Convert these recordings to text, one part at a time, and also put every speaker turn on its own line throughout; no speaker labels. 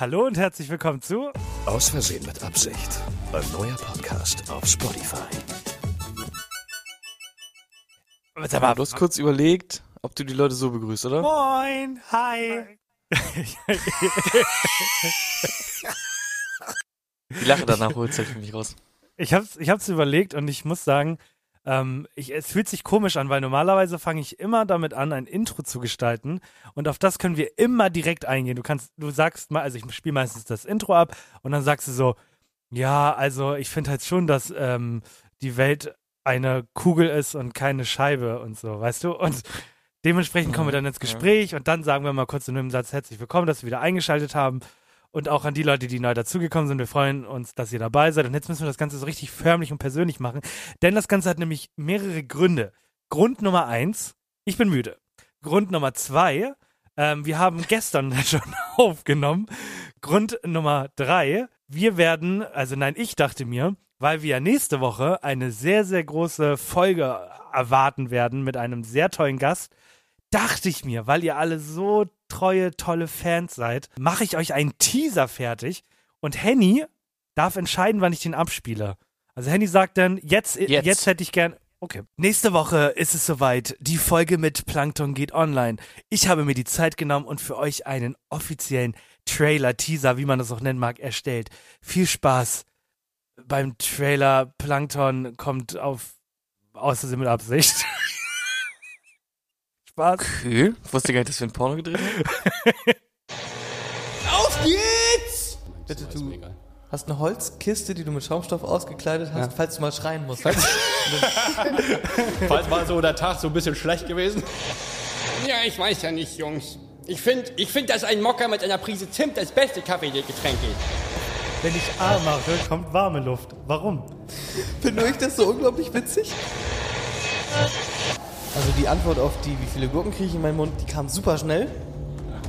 Hallo und herzlich willkommen zu
Aus Versehen mit Absicht. Ein neuer Podcast auf Spotify.
Sag mal,
Du hast kurz überlegt, ob du die Leute so begrüßt, oder?
Moin, hi.
Die Lache danach holt halt für mich raus.
Ich hab's, ich hab's überlegt und ich muss sagen, ähm, ich, es fühlt sich komisch an, weil normalerweise fange ich immer damit an, ein Intro zu gestalten und auf das können wir immer direkt eingehen. Du kannst, du sagst mal, also ich spiele meistens das Intro ab und dann sagst du so, ja, also ich finde halt schon, dass ähm, die Welt eine Kugel ist und keine Scheibe und so, weißt du? Und dementsprechend kommen wir dann ins. Gespräch und dann sagen wir mal kurz in einem Satz herzlich willkommen, dass wir wieder eingeschaltet haben. Und auch an die Leute, die neu dazugekommen sind. Wir freuen uns, dass ihr dabei seid. Und jetzt müssen wir das Ganze so richtig förmlich und persönlich machen. Denn das Ganze hat nämlich mehrere Gründe. Grund Nummer eins, ich bin müde. Grund Nummer zwei, ähm, wir haben gestern schon aufgenommen. Grund Nummer drei, wir werden, also nein, ich dachte mir, weil wir ja nächste Woche eine sehr, sehr große Folge erwarten werden mit einem sehr tollen Gast, dachte ich mir, weil ihr alle so treue, tolle Fans seid, mache ich euch einen Teaser fertig und Henny darf entscheiden, wann ich den abspiele. Also Henny sagt dann, jetzt, jetzt.
Jetzt.
hätte ich gern. Okay. Nächste Woche ist es soweit. Die Folge mit Plankton geht online. Ich habe mir die Zeit genommen und für euch einen offiziellen Trailer, Teaser, wie man das auch nennen mag, erstellt. Viel Spaß beim Trailer. Plankton kommt auf Außersehen mit Absicht. Spaß.
Okay. Ich wusste gar nicht, dass wir ein Porno gedreht haben.
Auf geht's!
Bitte, du hast eine Holzkiste, die du mit Schaumstoff ausgekleidet hast, falls du mal schreien musst.
Falls mal so der Tag so ein bisschen schlecht gewesen. Ja, ich weiß ja nicht, Jungs. Ich finde, ich find, dass ein Mocker mit einer Prise Zimt das beste Kaffeegetränk ist.
Wenn ich A mache, kommt warme Luft. Warum?
Finde ich das so unglaublich witzig? Also die Antwort auf die, wie viele Gurken kriege ich in meinen Mund, die kam super schnell.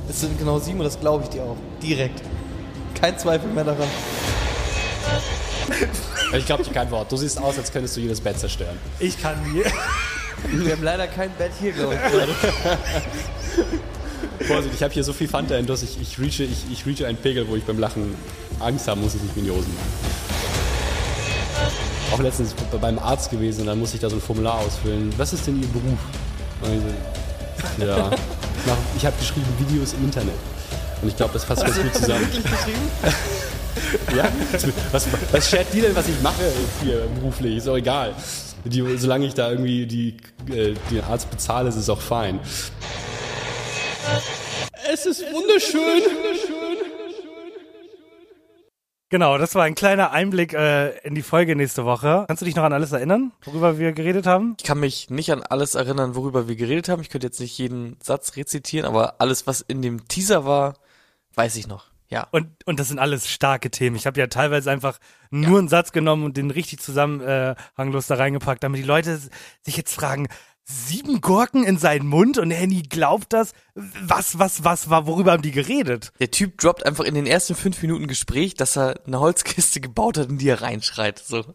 Es sind genau sieben und das glaube ich dir auch. Direkt. Kein Zweifel mehr daran.
Ich glaube dir kein Wort. Du siehst aus, als könntest du jedes Bett zerstören.
Ich kann mir.
Wir haben leider kein Bett hier, glaube ich.
Vorsicht, ich habe hier so viel Fanta in dass ich, ich, reache, ich, ich reache einen Pegel, wo ich beim Lachen Angst haben muss, dass ich mir in die Hosen mache. Auch letztens beim Arzt gewesen, dann musste ich da so ein Formular ausfüllen. Was ist denn Ihr Beruf? Und ich so, ja, ich, mach- ich habe geschrieben Videos im Internet. Und ich glaube, das fasst ganz gut zusammen. Ja? Was, was schert dir denn, was ich mache hier beruflich? Ist auch egal. Die, solange ich da irgendwie die, äh, den Arzt bezahle, ist es auch fein. Es ist wunderschön.
Genau, das war ein kleiner Einblick äh, in die Folge nächste Woche. Kannst du dich noch an alles erinnern, worüber wir geredet haben?
Ich kann mich nicht an alles erinnern, worüber wir geredet haben. Ich könnte jetzt nicht jeden Satz rezitieren, aber alles, was in dem Teaser war, weiß ich noch. Ja.
Und, und das sind alles starke Themen. Ich habe ja teilweise einfach nur einen Satz genommen und den richtig zusammenhanglos da reingepackt, damit die Leute sich jetzt fragen, sieben Gurken in seinen Mund und Henny glaubt das? Was, was, was war, worüber haben die geredet?
Der Typ droppt einfach in den ersten fünf Minuten Gespräch, dass er eine Holzkiste gebaut hat, in die er reinschreit. So.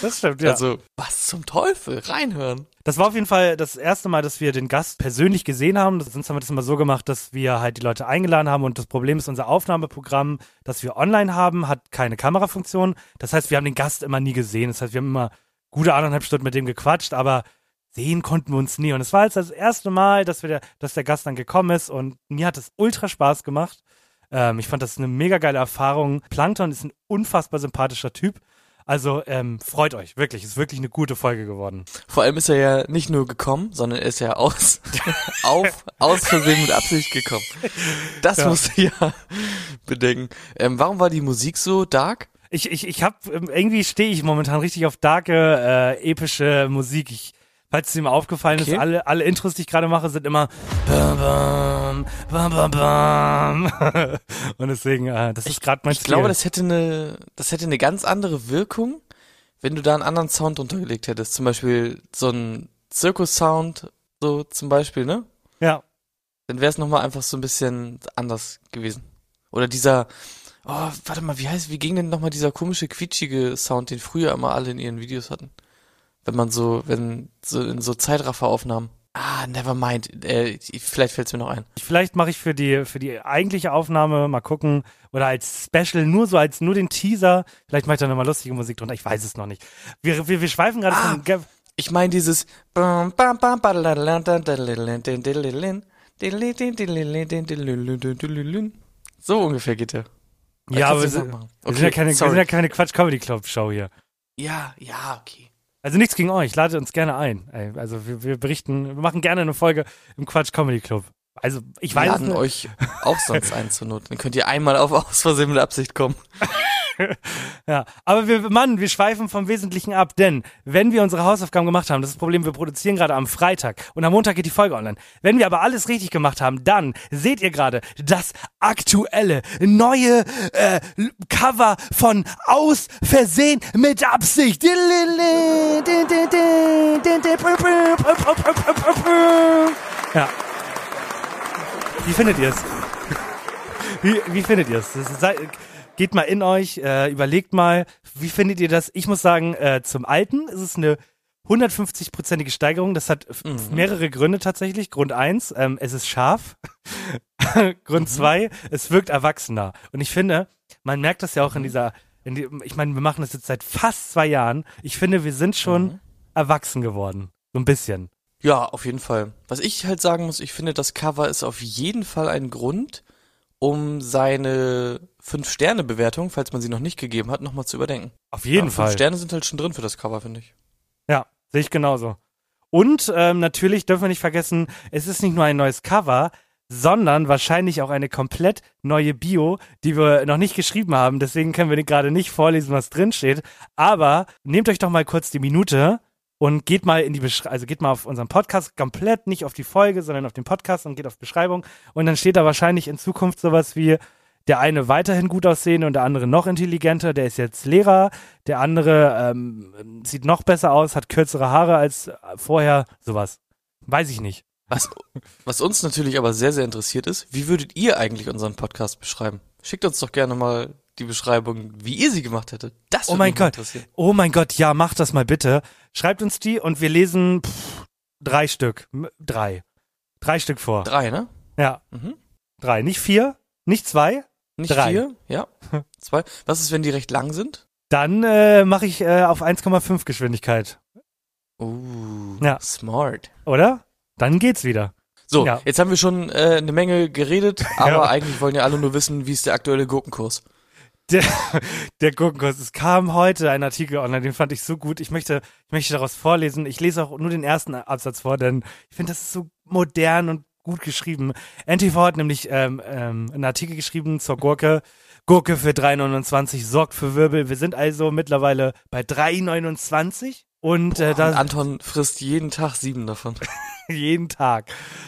Das stimmt, ja.
Also, was zum Teufel? Reinhören.
Das war auf jeden Fall das erste Mal, dass wir den Gast persönlich gesehen haben. Sonst haben wir das immer so gemacht, dass wir halt die Leute eingeladen haben und das Problem ist, unser Aufnahmeprogramm, das wir online haben, hat keine Kamerafunktion. Das heißt, wir haben den Gast immer nie gesehen. Das heißt, wir haben immer gute anderthalb Stunden mit dem gequatscht, aber sehen konnten wir uns nie. Und es war jetzt das erste Mal, dass, wir der, dass der Gast dann gekommen ist und mir hat es ultra Spaß gemacht. Ähm, ich fand das eine mega geile Erfahrung. Plankton ist ein unfassbar sympathischer Typ. Also ähm, freut euch, wirklich. Ist wirklich eine gute Folge geworden.
Vor allem ist er ja nicht nur gekommen, sondern er ist ja aus, auf, aus Versehen mit Absicht gekommen. Das
Ja.
musst du ja bedenken. Ähm, warum war die Musik so dark?
Ich, ich, ich hab, ähm, irgendwie stehe ich momentan richtig auf darke, äh, epische Musik. Ich Falls es dir mal aufgefallen
Okay.
ist, alle, alle Intros, die ich gerade mache, sind immer bam, bam, bam, bam, bam. Und deswegen, äh, das ist gerade mein
Ich
Stil.
glaube, das hätte eine, das hätte eine ganz andere Wirkung, wenn du da einen anderen Sound untergelegt hättest. Zum Beispiel so ein Zirkus-Sound, so zum Beispiel, ne?
ja.
Dann wäre es nochmal einfach so ein bisschen anders gewesen. Oder dieser, oh, warte mal, wie heißt, wie ging denn nochmal dieser komische, quietschige Sound, den früher immer alle in ihren Videos hatten? Wenn man so, wenn, so in so Zeitrafferaufnahmen. Ah, never mind. Äh, vielleicht fällt es mir noch ein.
Vielleicht mache ich für die, für die eigentliche Aufnahme mal gucken oder als Special nur so als nur den Teaser. Vielleicht mache ich da nochmal lustige Musik drunter. Ich weiß es noch nicht. Wir, wir, wir schweifen gerade
Ah.
von
Ich meine dieses so ungefähr geht der.
Ja, aber wir sind,
machen.
wir sind ja keine, wir sind ja keine Quatsch Comedy Club Show hier.
ja, ja, okay.
Also nichts gegen euch, ladet uns gerne ein. Also wir, wir berichten, wir machen gerne eine Folge im Quatsch Comedy Club. Also ich
Wir
weiß es
laden
nicht.
euch auch sonst ein zur Not. Dann könnt ihr einmal auf aus Versehen mit Absicht kommen.
Ja, aber wir, Mann, wir schweifen vom Wesentlichen ab, denn wenn wir unsere Hausaufgaben gemacht haben, das ist das Problem, wir produzieren gerade am Freitag und am Montag geht die Folge online. Wenn wir aber alles richtig gemacht haben, dann seht ihr gerade das aktuelle, neue äh, Cover von Aus Versehen mit Absicht. Ja. Wie findet ihr es? Wie, wie findet ihr es? Geht mal in euch, äh, überlegt mal, wie findet ihr das? Ich muss sagen, äh, zum Alten ist es eine 150-prozentige Steigerung. Das hat
Mhm.
mehrere Gründe tatsächlich. Grund eins, ähm, es ist scharf. Grund zwei, es wirkt erwachsener. Und ich finde, man merkt das ja auch in dieser, in die, ich meine, wir machen das jetzt seit fast zwei Jahren. Ich finde, wir sind schon
Mhm.
erwachsen geworden. So ein bisschen.
Ja, auf jeden Fall. Was ich halt sagen muss, ich finde, das Cover ist auf jeden Fall ein Grund, um seine 5-Sterne-Bewertung, falls man sie noch nicht gegeben hat, nochmal zu überdenken.
Auf jeden
ja,
Fall.
Fünf Sterne sind halt schon drin für das Cover, finde ich.
Ja, sehe ich genauso. Und ähm, natürlich dürfen wir nicht vergessen, es ist nicht nur ein neues Cover, sondern wahrscheinlich auch eine komplett neue Bio, die wir noch nicht geschrieben haben. Deswegen können wir gerade nicht vorlesen, was drin steht. Aber nehmt euch doch mal kurz die Minute und geht mal in die Beschreibung, also geht mal auf unseren Podcast komplett, nicht auf die Folge, sondern auf den Podcast und geht auf Beschreibung. Und dann steht da wahrscheinlich in Zukunft sowas wie der eine weiterhin gut aussehende und der andere noch intelligenter, der ist jetzt Lehrer, der andere ähm, sieht noch besser aus, hat kürzere Haare als vorher, sowas. Weiß ich nicht.
Was, was uns natürlich aber sehr, sehr interessiert ist, wie würdet ihr eigentlich unseren Podcast beschreiben? Schickt uns doch gerne mal die Beschreibung, wie ihr sie gemacht hättet. Das
Oh mein Gott. Oh mein Gott, ja, macht das mal bitte. Schreibt uns die und wir lesen pff, drei Stück. Drei. Drei Stück vor.
Drei, ne?
Ja.
Mhm.
Drei. Nicht vier, nicht zwei.
Nicht
Drei.
vier? Ja. Zwei. Was ist, wenn die recht lang sind?
Dann äh, mache ich äh, auf 1,5 Geschwindigkeit.
Uh,
Ja.
smart.
Oder? Dann geht's wieder.
So,
Ja.
jetzt haben wir schon äh, eine Menge geredet, aber
Ja.
eigentlich wollen ja alle nur wissen, wie ist der aktuelle Gurkenkurs.
Der, der Gurkenkurs. Es kam heute ein Artikel online, den fand ich so gut. Ich möchte, ich möchte daraus vorlesen. Ich lese auch nur den ersten Absatz vor, denn ich finde, das ist so modern und gut geschrieben. NTV hat nämlich ähm, ähm, einen Artikel geschrieben zur Gurke. Gurke für 3,29 sorgt für Wirbel. Wir sind also mittlerweile bei 3,29 und äh,
Und
da
Anton frisst jeden Tag sieben davon.
jeden Tag.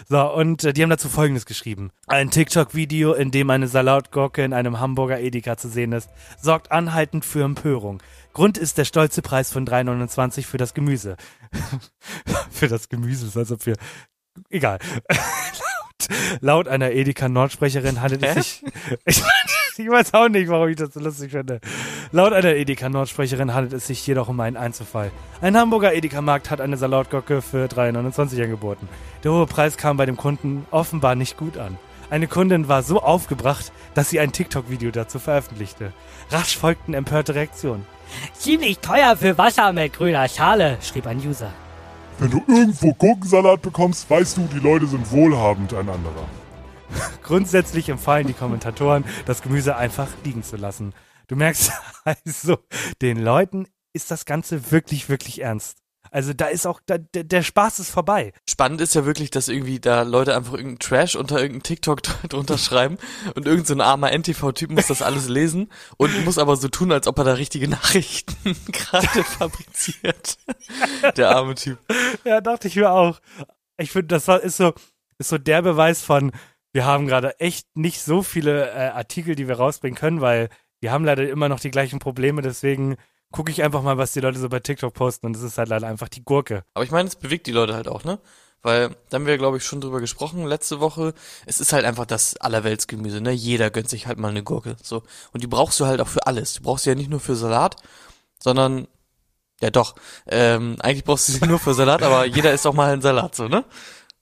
So, und äh, die haben dazu Folgendes geschrieben. Ein TikTok-Video, in dem eine Salatgurke in einem Hamburger Edeka zu sehen ist, sorgt anhaltend für Empörung. Grund ist der stolze Preis von 3,29 für das Gemüse. für das Gemüse, ist als ob wir... Egal. laut, laut einer Edeka-Nordsprecherin handelt es sich... Ich, weiß auch nicht, warum ich das so lustig finde. Laut einer Edeka-Nordsprecherin handelt es sich jedoch um einen Einzelfall. Ein Hamburger Edeka-Markt hat eine Salatgurke für 3,29 angeboten. Der hohe Preis kam bei dem Kunden offenbar nicht gut an. Eine Kundin war so aufgebracht, dass sie ein TikTok-Video dazu veröffentlichte. Rasch folgten empörte Reaktionen.
Ziemlich teuer für Wasser mit grüner Schale, schrieb ein User.
Wenn du irgendwo Gurkensalat bekommst, weißt du, die Leute sind wohlhabend, ein anderer.
Grundsätzlich empfahlen die Kommentatoren, das Gemüse einfach liegen zu lassen. Du merkst also, den Leuten ist das Ganze wirklich, wirklich ernst. Also da ist auch, da, der, der Spaß ist vorbei.
Spannend ist ja wirklich, dass irgendwie da Leute einfach irgendeinen Trash unter irgendeinen TikTok drunter schreiben und irgendein so ein armer NTV-Typ muss das alles lesen und muss aber so tun, als ob er da richtige Nachrichten gerade fabriziert. Der arme Typ.
Ja, dachte ich mir auch. Ich finde, das ist so, ist so der Beweis von, wir haben gerade echt nicht so viele äh, Artikel, die wir rausbringen können, weil wir haben leider immer noch die gleichen Probleme, deswegen gucke ich einfach mal, was die Leute so bei TikTok posten und es ist halt leider einfach die Gurke.
Aber ich meine, es bewegt die Leute halt auch, ne? Weil, da haben wir, glaube ich, schon drüber gesprochen letzte Woche. Es ist halt einfach das Allerweltsgemüse, ne? Jeder gönnt sich halt mal eine Gurke, so. Und die brauchst du halt auch für alles. Du brauchst sie ja nicht nur für Salat, sondern, ja doch, ähm, eigentlich brauchst du sie nur für Salat, aber jeder isst auch mal einen Salat, so, ne?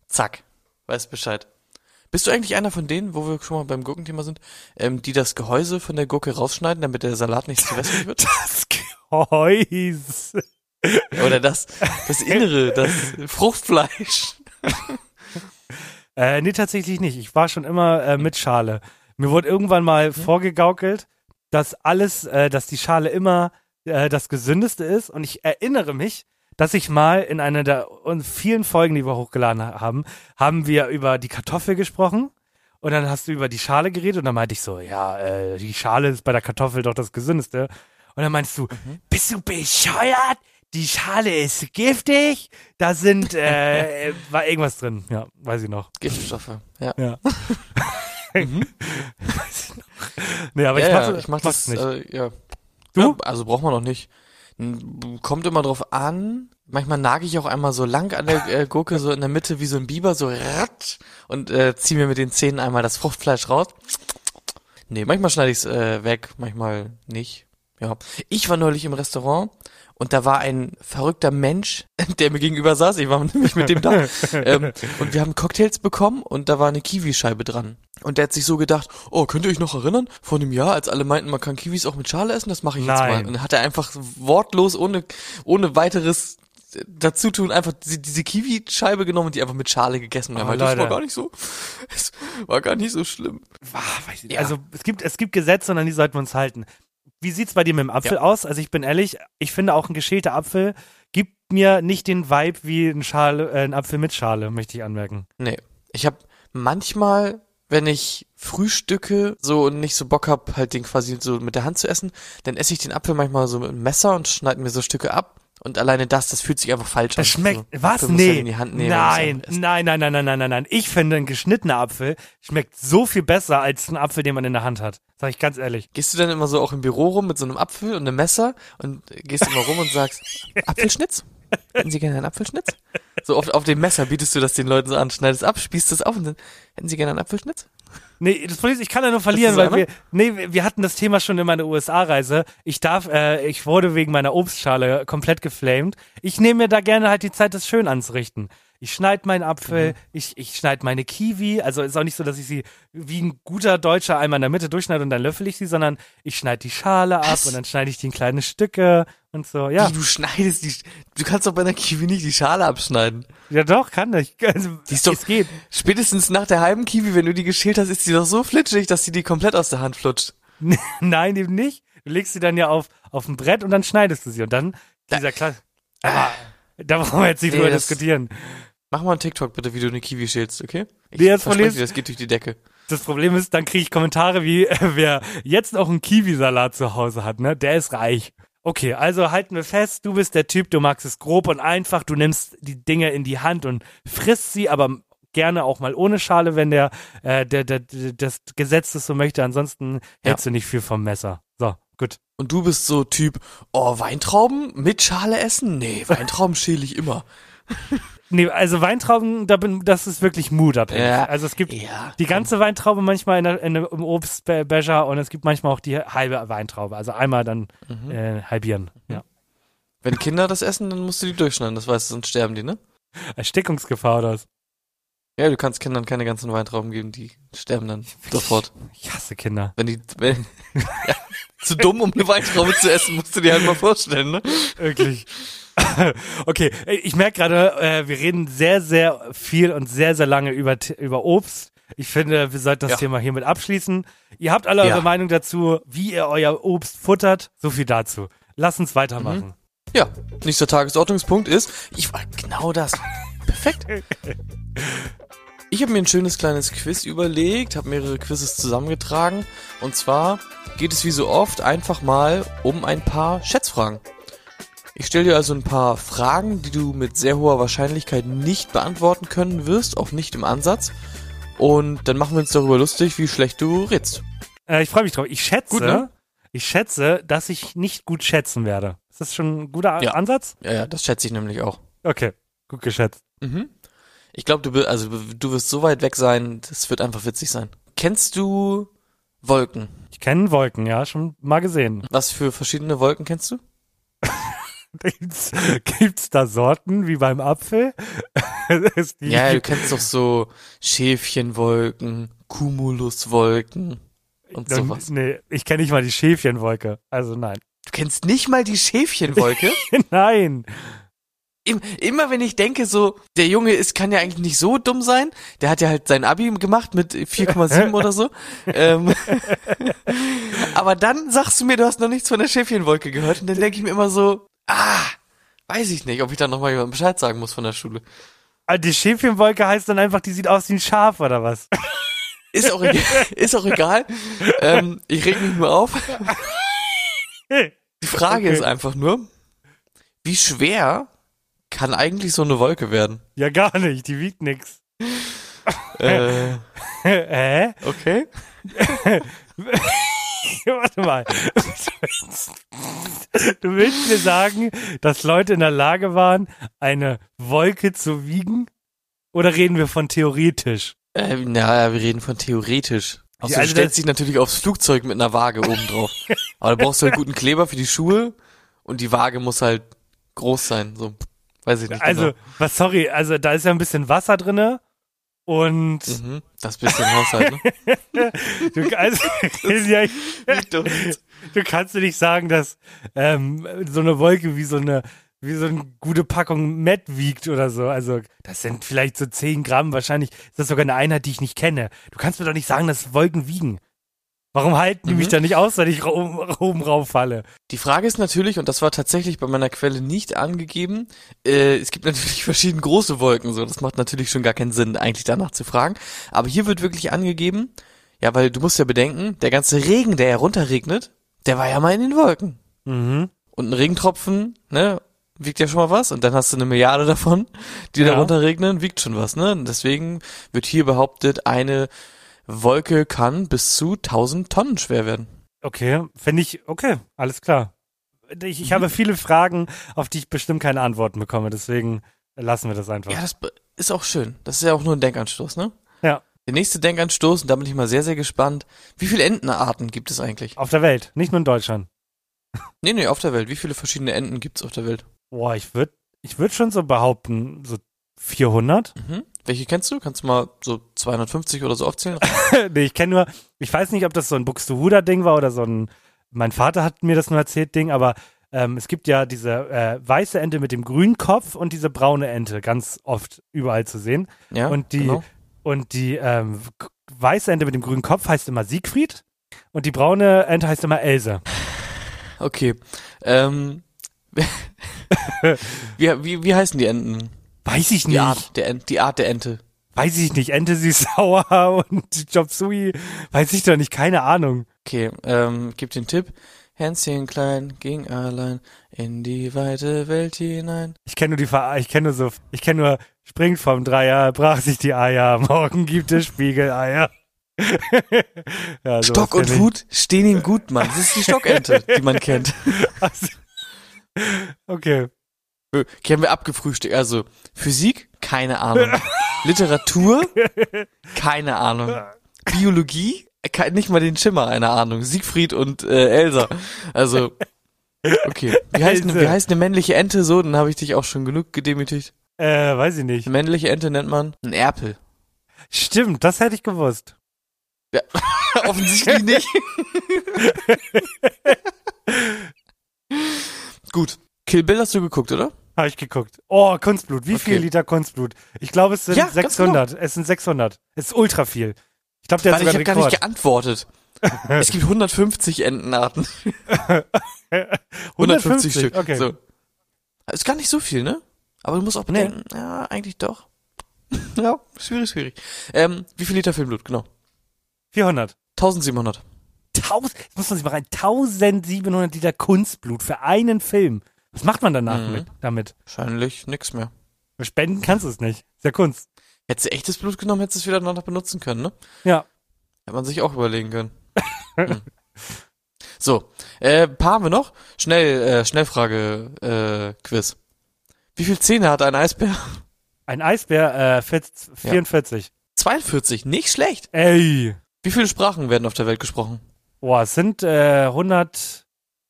Zack. Weißt Bescheid. Bist du eigentlich einer von denen, wo wir schon mal beim Gurkenthema sind, ähm, die das Gehäuse von der Gurke rausschneiden, damit der Salat nicht zu wässrig wird?
Das Gehäuse.
Oder das, das Innere, das Fruchtfleisch.
Äh, nee, tatsächlich nicht. Ich war schon immer äh, mit Schale. Mir wurde irgendwann mal vorgegaukelt, dass alles, äh, dass die Schale immer äh, das Gesündeste ist. Und ich erinnere mich, dass ich mal in einer der vielen Folgen, die wir hochgeladen haben, haben wir über die Kartoffel gesprochen. Und dann hast du über die Schale geredet und dann meinte ich so, ja, äh, die Schale ist bei der Kartoffel doch das Gesündeste. Und dann meinst du, bist du bescheuert? Die Schale ist giftig. Da sind, äh, war irgendwas drin. Ja, weiß ich noch.
Giftstoffe, ja.
Ja. weiß ich noch. Nee, aber
ja,
ich
ja,
mach,
ich mach das,
nicht.
Äh, ja.
Du?
Ja, also braucht man noch nicht. Kommt immer drauf an. Manchmal nage ich auch einmal so lang an der äh, Gurke, so in der Mitte wie so ein Biber, so ratt und äh, zieh mir mit den Zähnen einmal das Fruchtfleisch raus. Nee, manchmal schneide ich es äh, weg, manchmal nicht. Ja. Ich war neulich im Restaurant und da war ein verrückter Mensch, der mir gegenüber saß. Ich war nämlich mit dem da. ähm, und wir haben Cocktails bekommen und da war eine Kiwischeibe dran. Und der hat sich so gedacht, oh, könnt ihr euch noch erinnern? Vor einem Jahr, als alle meinten, man kann Kiwis auch mit Schale essen, das mache ich jetzt
Nein.
mal. Und dann hat er einfach wortlos, ohne, ohne weiteres dazu tun, einfach diese, Kiwi-Scheibe genommen und die einfach mit Schale gegessen.
Oh,
meinte, das war gar nicht so, es war gar nicht so schlimm.
Nicht.
Ja.
Also es gibt, es gibt Gesetze und an die sollten wir uns halten. Wie sieht's bei dir mit dem Apfel aus? Also ich bin ehrlich, ich finde auch ein geschälter Apfel gibt mir nicht den Vibe wie ein Schale, äh, ein Apfel mit Schale, möchte ich anmerken.
Nee. Ich habe manchmal, wenn ich frühstücke so und nicht so Bock hab, halt den quasi so mit der Hand zu essen, dann esse ich den Apfel manchmal so mit einem Messer und schneide mir so Stücke ab. Und alleine das, das fühlt sich einfach falsch
Das
an.
schmeckt,
so,
was? Nee.
in die Hand nehmen und
nein,
das
nein, nein, nein, nein, nein, nein, nein. Ich finde, ein geschnittener Apfel schmeckt so viel besser als ein Apfel, den man in der Hand hat. Sag ich ganz ehrlich.
Gehst du dann immer so auch im Büro rum mit so einem Apfel und einem Messer und gehst immer rum und sagst, Apfelschnitz? Hätten Sie gerne einen Apfelschnitz? So oft auf dem Messer bietest du das den Leuten so an, schneidest ab, spießt es auf und dann, hätten Sie gerne einen Apfelschnitz?
Nee, das Problem ist, ich kann ja nur verlieren, weil wir, nee, wir hatten das Thema schon in meiner USA-Reise. Ich darf, äh, ich wurde wegen meiner Obstschale komplett geflamed. Ich nehme mir da gerne halt die Zeit, das schön anzurichten. Ich schneide meinen Apfel, ich, ich schneide meine Kiwi. Also ist auch nicht so, dass ich sie wie ein guter Deutscher einmal in der Mitte durchschneide und dann löffel ich sie, sondern ich schneide die Schale ab
Was?
und dann schneide ich die in kleine Stücke und so. Ja,
Wie, du schneidest die, du kannst doch bei einer Kiwi nicht die Schale abschneiden.
ja doch, kann ich. Also,
Die ist doch-
es geht.
Spätestens nach der halben Kiwi, wenn du die geschält hast, ist die doch so flitschig, dass sie die komplett aus der Hand flutscht.
Nein, eben nicht. Du legst sie dann ja auf, auf ein Brett und dann schneidest du sie. Und dann dieser Klasse. Aber da brauchen wir jetzt nicht
Nee,
drüber diskutieren.
Mach mal einen TikTok bitte, wie du eine Kiwi schälst, okay? Ich
Nee, das Problem
dir, das geht durch die Decke.
Das Problem ist, dann kriege ich Kommentare wie, äh, wer jetzt noch einen Kiwisalat zu Hause hat, ne, der ist reich. Okay, also halten wir fest, du bist der Typ, du magst es grob und einfach, du nimmst die Dinge in die Hand und frisst sie, aber gerne auch mal ohne Schale, wenn der, äh, der, der, der das Gesetz das so möchte. Ansonsten hältst du nicht viel vom Messer. So, gut.
Und du bist so Typ, oh, Weintrauben mit Schale essen? Nee, Weintrauben schäle ich immer.
Nee, also Weintrauben, da bin, das ist wirklich mutabhängig.
Ja.
Also es gibt
Ja.
die ganze Weintraube manchmal in der, in im Obstbecher und es gibt manchmal auch die halbe Weintraube. Also einmal dann
Mhm.
äh, halbieren. Ja.
Wenn Kinder das essen, dann musst du die durchschneiden, das weißt du, sonst sterben die, ne?
Erstickungsgefahr oder was?
Ja, du kannst Kindern keine ganzen Weintrauben geben, die sterben dann sofort.
Ich hasse Kinder.
Wenn die, wenn, ja, zu dumm, um eine Weintraube zu essen, musst du dir halt mal vorstellen, ne?
Wirklich. okay, ich merke gerade, äh, wir reden sehr, sehr viel und sehr, sehr lange über, über Obst. Ich finde, wir sollten das
Ja.
Thema hiermit abschließen. Ihr habt alle eure
Ja.
Meinung dazu, wie ihr euer Obst futtert. So viel dazu. Lass uns weitermachen.
Ja, nächster Tagesordnungspunkt ist, ich war genau das. Perfekt. Ich habe mir ein schönes kleines Quiz überlegt, habe mehrere Quizzes zusammengetragen und zwar geht es wie so oft einfach mal um ein paar Schätzfragen. Ich stelle dir also ein paar Fragen, die du mit sehr hoher Wahrscheinlichkeit nicht beantworten können wirst, auch nicht im Ansatz. Und dann machen wir uns darüber lustig, wie schlecht du rätst.
Äh, ich freue mich drauf. Ich schätze,
Gut, ne?
ich schätze, dass ich nicht gut schätzen werde. Ist das schon ein guter
Ja.
Ansatz?
Ja, ja, das schätze ich nämlich auch.
Okay, gut geschätzt.
Mhm. Ich glaube, du, also, du wirst so weit weg sein, das wird einfach witzig sein. Kennst du Wolken?
Ich kenne Wolken, ja, schon mal gesehen.
Was für verschiedene Wolken kennst du?
Gibt's, gibt's da Sorten wie beim Apfel?
Ja, du kennst doch so Schäfchenwolken, Cumuluswolken und
Dann-
sowas.
Nee, ich kenne nicht mal die Schäfchenwolke. Also nein.
Du kennst nicht mal die Schäfchenwolke?
nein.
Im, immer wenn ich denke so, der Junge ist, kann ja eigentlich nicht so dumm sein. Der hat ja halt sein Abi gemacht mit 4,7 oder so. Ähm, aber dann sagst du mir, du hast noch nichts von der Schäfchenwolke gehört. Und dann denke ich mir immer so, ah, weiß ich nicht, ob ich dann nochmal jemandem Bescheid sagen muss von der Schule.
Ah, Die Schäfchenwolke heißt dann einfach, die sieht aus wie ein Schaf oder was?
Ist auch, egal. ist auch egal. Ähm, ich reg mich nur auf. Die Frage
Okay.
ist einfach nur, wie schwer kann eigentlich so eine Wolke werden?
Ja, gar nicht. Die wiegt nix.
Äh,
Hä?
okay.
Warte mal. Du willst mir sagen, dass Leute in der Lage waren, eine Wolke zu wiegen? Oder reden wir von theoretisch?
Äh, naja, wir reden von theoretisch. Also,
Ja, also
du stellst
das-
dich natürlich aufs Flugzeug mit einer Waage oben drauf. Aber da brauchst du halt guten Kleber für die Schuhe und die Waage muss halt groß sein. So, weiß ich nicht.
Also,
genau.
was, sorry, also da ist ja ein bisschen Wasser drinne und
Mhm, das bisschen Haushalt, ne?
du, also, ja, du kannst dir nicht sagen, dass ähm, so eine Wolke wie so eine wie so eine gute Packung Met wiegt oder so. Also das sind vielleicht so 10 Gramm. Wahrscheinlich ist das sogar eine Einheit, die ich nicht kenne. Du kannst mir doch nicht sagen, dass Wolken wiegen. Warum halten die
Mhm.
mich da nicht aus, wenn ich oben, oben rauf falle?
Die Frage ist natürlich, und das war tatsächlich bei meiner Quelle nicht angegeben, äh, es gibt natürlich verschiedene große Wolken, so, das macht natürlich schon gar keinen Sinn, eigentlich danach zu fragen. Aber hier wird wirklich angegeben, ja, weil du musst ja bedenken, der ganze Regen, der herunterregnet, der war ja mal in den Wolken.
Mhm.
Und ein Regentropfen, ne, wiegt ja schon mal was, und dann hast du eine Milliarde davon, die da
Ja.
runterregnen, wiegt schon was, ne? Und deswegen wird hier behauptet, eine Wolke kann bis zu 1000 Tonnen schwer werden.
Okay, finde ich, okay, alles klar. Ich,
Mhm.
ich habe viele Fragen, auf die ich bestimmt keine Antworten bekomme, deswegen lassen wir das einfach.
Ja, das ist auch schön. Das ist ja auch nur ein Denkanstoß, ne?
Ja.
Der nächste Denkanstoß, und da bin ich mal sehr, sehr gespannt. Wie viele Entenarten gibt es eigentlich?
Auf der Welt, nicht nur in Deutschland.
Nee, nee, auf der Welt. Wie viele verschiedene Enten gibt es auf der Welt?
Boah, ich würde ich würd schon so behaupten, so 400?
Mhm. Welche kennst du? Kannst du mal so 250 oder so aufzählen?
nee, ich kenne nur, ich weiß nicht, ob das so ein Buxtehuder-Ding war oder so ein, mein Vater hat mir das nur erzählt, Ding, aber ähm, es gibt ja diese äh, weiße Ente mit dem grünen Kopf und diese braune Ente, ganz oft überall zu sehen.
Ja,
und die,
genau.
und die ähm, weiße Ente mit dem grünen Kopf heißt immer Siegfried und die braune Ente heißt immer Else.
Okay. Ähm, wie, wie, wie heißen die Enten?
Weiß ich
Die
nicht.
Art der, Ent, die Art der Ente.
Weiß ich nicht. Ente süß-sauer und Chop Suey. Weiß ich doch nicht. Keine Ahnung.
Okay, ähm, gib den Tipp. Hänschen klein ging allein in die weite Welt hinein.
Ich kenne nur die Ver ich kenne nur so, ich kenne nur springt vom Dreier, brach sich die Eier, morgen gibt es Spiegeleier. ja,
Stock und
ich.
Hut stehen ihm gut, Mann. Das ist die Stockente, die man kennt.
Also, okay.
Okay, haben wir abgefrühstückt. Also, Physik? Keine Ahnung. Literatur? Keine Ahnung. Biologie? Nicht mal den Schimmer einer Ahnung. Siegfried und äh, Elsa. Also, okay. Wie heißt, eine, wie heißt eine männliche Ente so? Dann habe ich dich auch schon genug gedemütigt.
Äh, weiß ich nicht.
Eine männliche Ente nennt man ein Erpel.
Stimmt, das hätte ich gewusst.
Offensichtlich nicht. Gut. Kill Bill hast du geguckt, oder?
Habe ich geguckt. Oh, Kunstblut. Wie viel
Okay.
Liter Kunstblut? Ich glaube, es sind
Ja, ganz genau.
600. Es sind 600. Es ist ultra viel. Ich glaube, der hat
Warte, ich
sogar
habe
einen
gar nicht geantwortet. es gibt 150 Entenarten. 150 Stück.
Okay.
So. Ist gar nicht so viel, ne? Aber du musst auch
Nee.
bedenken, ja, eigentlich doch. ja, schwierig, schwierig. Ähm, wie viel Liter Filmblut? Genau.
400.
1700.
1000, jetzt muss man sich mal rein, 1700 Liter Kunstblut für einen Film. Was macht man danach
Mhm.
mit, damit?
Wahrscheinlich nix mehr.
Spenden kannst du es nicht. Ist ja Kunst.
Hättest du echtes Blut genommen, hättest du es wieder danach benutzen können, ne?
Ja.
Hätte man sich auch überlegen können. Hm. So, äh, paar haben wir noch. Schnell, äh, Schnellfrage, äh, Quiz. Wie viel Zähne hat ein Eisbär?
Ein Eisbär, äh, 40, 44.
42, nicht schlecht.
Ey.
Wie viele Sprachen werden auf der Welt gesprochen?
Boah, es sind äh, 100,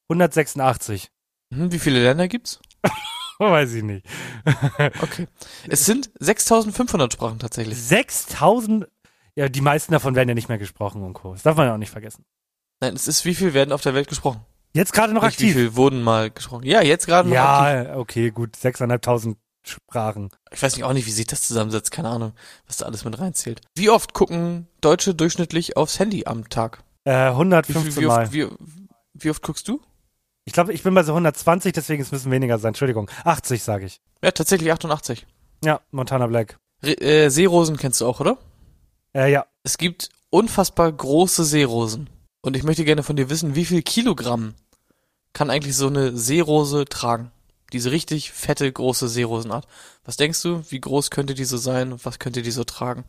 186.
Hm, wie viele Länder gibt's?
Weiß ich nicht.
Okay. Es sind 6500 Sprachen tatsächlich.
6000. Ja, die meisten davon werden ja nicht mehr gesprochen und Co. Das darf man ja auch nicht vergessen.
Nein, es ist, wie viel werden auf der Welt gesprochen?
Jetzt gerade noch
Nicht, wie
aktiv.
viel wurden mal gesprochen? Ja, jetzt gerade noch aktiv.
Ja, okay, gut. 6.500 Sprachen.
Ich weiß nicht auch nicht, wie sich das zusammensetzt. Keine Ahnung, was da alles mit reinzählt. Wie oft gucken Deutsche durchschnittlich aufs Handy am Tag?
Äh,
Wie, viel,
115
wie,
Mal.
oft, wie, wie oft guckst du?
Ich glaube, ich bin bei so 120, deswegen es müssen weniger sein. Entschuldigung. 80, sage ich.
Ja, tatsächlich 88.
Ja, Montana Black.
Re äh, Seerosen kennst du auch, oder?
Äh, ja.
Es gibt unfassbar große Seerosen. Und ich möchte gerne von dir wissen, wie viel Kilogramm kann eigentlich so eine Seerose tragen? Diese richtig fette, große Seerosenart. Was denkst du, wie groß könnte die so sein was könnte die so tragen?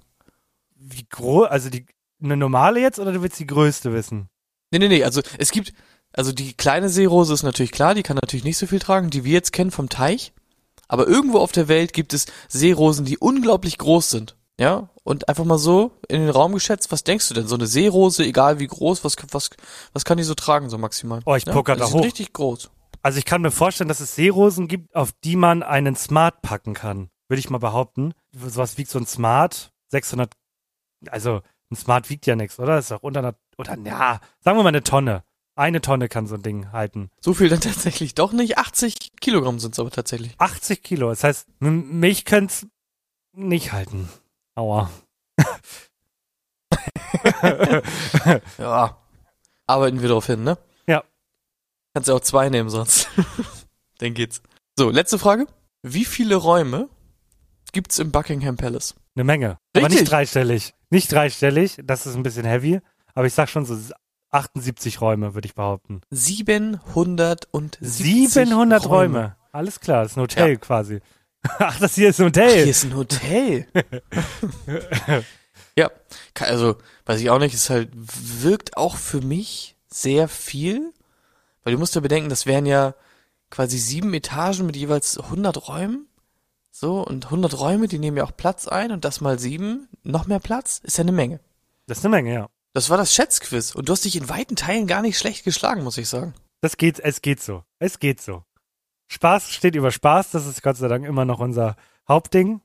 Wie groß, also die, eine normale jetzt oder du willst die größte wissen?
Nee, nee, nee, also es gibt, also die kleine Seerose ist natürlich klar, die kann natürlich nicht so viel tragen, die wir jetzt kennen vom Teich. Aber irgendwo auf der Welt gibt es Seerosen, die unglaublich groß sind. Ja, und einfach mal so in den Raum geschätzt, was denkst du denn? So eine Seerose, egal wie groß, was, was, was kann die so tragen, so maximal?
Oh, ich
ja?
poker
also
da hoch.
richtig groß.
Also ich kann mir vorstellen, dass es Seerosen gibt, auf die man einen Smart packen kann. Würde ich mal behaupten. Sowas wiegt so ein Smart 600, also ein Smart wiegt ja nichts, oder? Ist doch unter einer, oder ja, sagen wir mal eine Tonne. Eine Tonne kann so ein Ding halten.
So viel dann tatsächlich doch nicht. 80 Kilogramm sind es aber tatsächlich.
80 Kilo. Das heißt, mich könnte es nicht halten. Aua.
Ja. Arbeiten wir darauf hin, ne?
Ja.
Kannst ja auch zwei nehmen sonst. Dann geht's. So, letzte Frage. Wie viele Räume gibt's im Buckingham Palace?
Eine Menge. Aber
Richtig.
nicht dreistellig. Nicht dreistellig, das ist ein bisschen heavy. Aber ich sag schon so 78 Räume, würde ich behaupten.
770
700 Räume. Alles klar, das ist ein Hotel quasi. Ach, das hier ist ein Hotel.
Hier ist ein Hotel. ja, also weiß ich auch nicht, es halt wirkt auch für mich sehr viel, weil du musst ja bedenken, das wären ja quasi sieben Etagen mit jeweils 100 Räumen. So, und 100 Räume, die nehmen ja auch Platz ein und das mal sieben, noch mehr Platz, ist ja eine Menge.
Das ist eine Menge, ja.
Das war das Schätzquiz und du hast dich in weiten Teilen gar nicht schlecht geschlagen, muss ich sagen.
Das geht, es geht so. Es geht so. Spaß steht über Spaß, das ist Gott sei Dank immer noch unser Hauptding.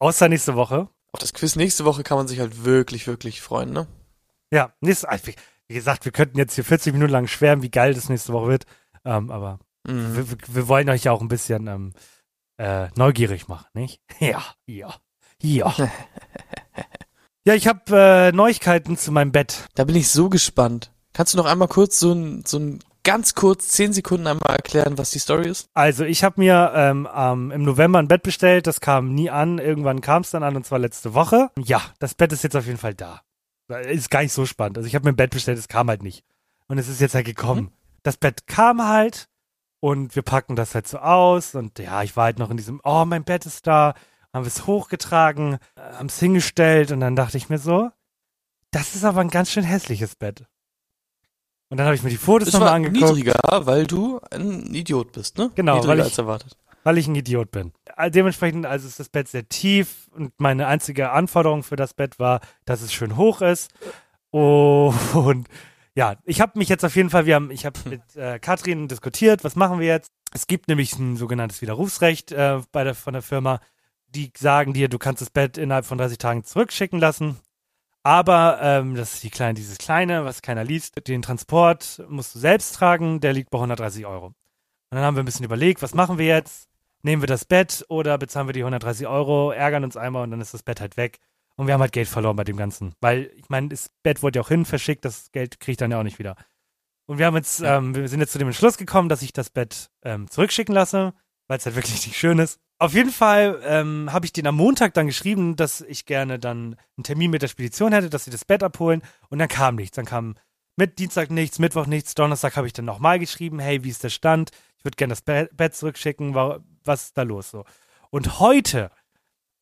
Außer nächste Woche.
Auf das Quiz nächste Woche kann man sich halt wirklich, wirklich freuen, ne?
Ja, nächste, also wie gesagt, wir könnten jetzt hier 40 Minuten lang schwärmen, wie geil das nächste Woche wird. Ähm, aber
Mhm.
wir, wir- wir wollen euch ja auch ein bisschen ähm, äh, neugierig machen, nicht? Ja, ja, ja. ja, ich habe äh, Neuigkeiten zu meinem Bett.
Da bin ich so gespannt. Kannst du noch einmal kurz so ein, so ein ganz kurz, zehn Sekunden einmal erklären, was die Story ist?
Also ich habe mir ähm, ähm, im November ein Bett bestellt, das kam nie an, irgendwann kam es dann an und zwar letzte Woche. Ja, das Bett ist jetzt auf jeden Fall da. Ist gar nicht so spannend. Also ich habe mir ein Bett bestellt, es kam halt nicht. Und es ist jetzt halt gekommen. Das Bett kam halt und wir packen das halt so aus und ja, ich war halt noch in diesem, oh, mein Bett ist da, haben wir es hochgetragen, haben es hingestellt und dann dachte ich mir so, das ist aber ein ganz schön hässliches Bett. Und dann habe ich mir die Fotos nochmal angeguckt.
niedriger, weil du ein Idiot bist, ne?
Genau,
Niedriger
weil ich-
als erwartet.
weil ich ein Idiot bin. Äh, Dementsprechend also ist das Bett sehr tief und meine einzige Anforderung für das Bett war, dass es schön hoch ist. Und ja, ich habe mich jetzt auf jeden Fall, wir haben, ich habe mit äh, Katrin diskutiert, was machen wir jetzt? Es gibt nämlich ein sogenanntes Widerrufsrecht äh, bei der, von der Firma. Die sagen dir, du kannst das Bett innerhalb von 30 Tagen zurückschicken lassen. Aber ähm, das ist die kleine, dieses kleine, was keiner liest. Den Transport musst du selbst tragen, der liegt bei 130 Euro. Und dann haben wir ein bisschen überlegt, was machen wir jetzt? Nehmen wir das Bett oder bezahlen wir die 130 Euro, ärgern uns einmal und dann ist das Bett halt weg. Und wir haben halt Geld verloren bei dem Ganzen. Weil, ich meine, das Bett wurde ja auch hin verschickt, das Geld kriege ich dann ja auch nicht wieder. Und wir haben jetzt, ähm, wir sind jetzt zu dem Entschluss gekommen, dass ich das Bett ähm, zurückschicken lasse. weil es halt wirklich nicht schön ist. Auf jeden Fall ähm, habe ich den am Montag dann geschrieben, dass ich gerne dann einen Termin mit der Spedition hätte, dass sie das Bett abholen. Und dann kam nichts. Dann kam mit Dienstag nichts, Mittwoch nichts, Donnerstag habe ich dann nochmal geschrieben, hey, wie ist der Stand? Ich würde gerne das Be Bett zurückschicken, wa- was ist da los so? Und heute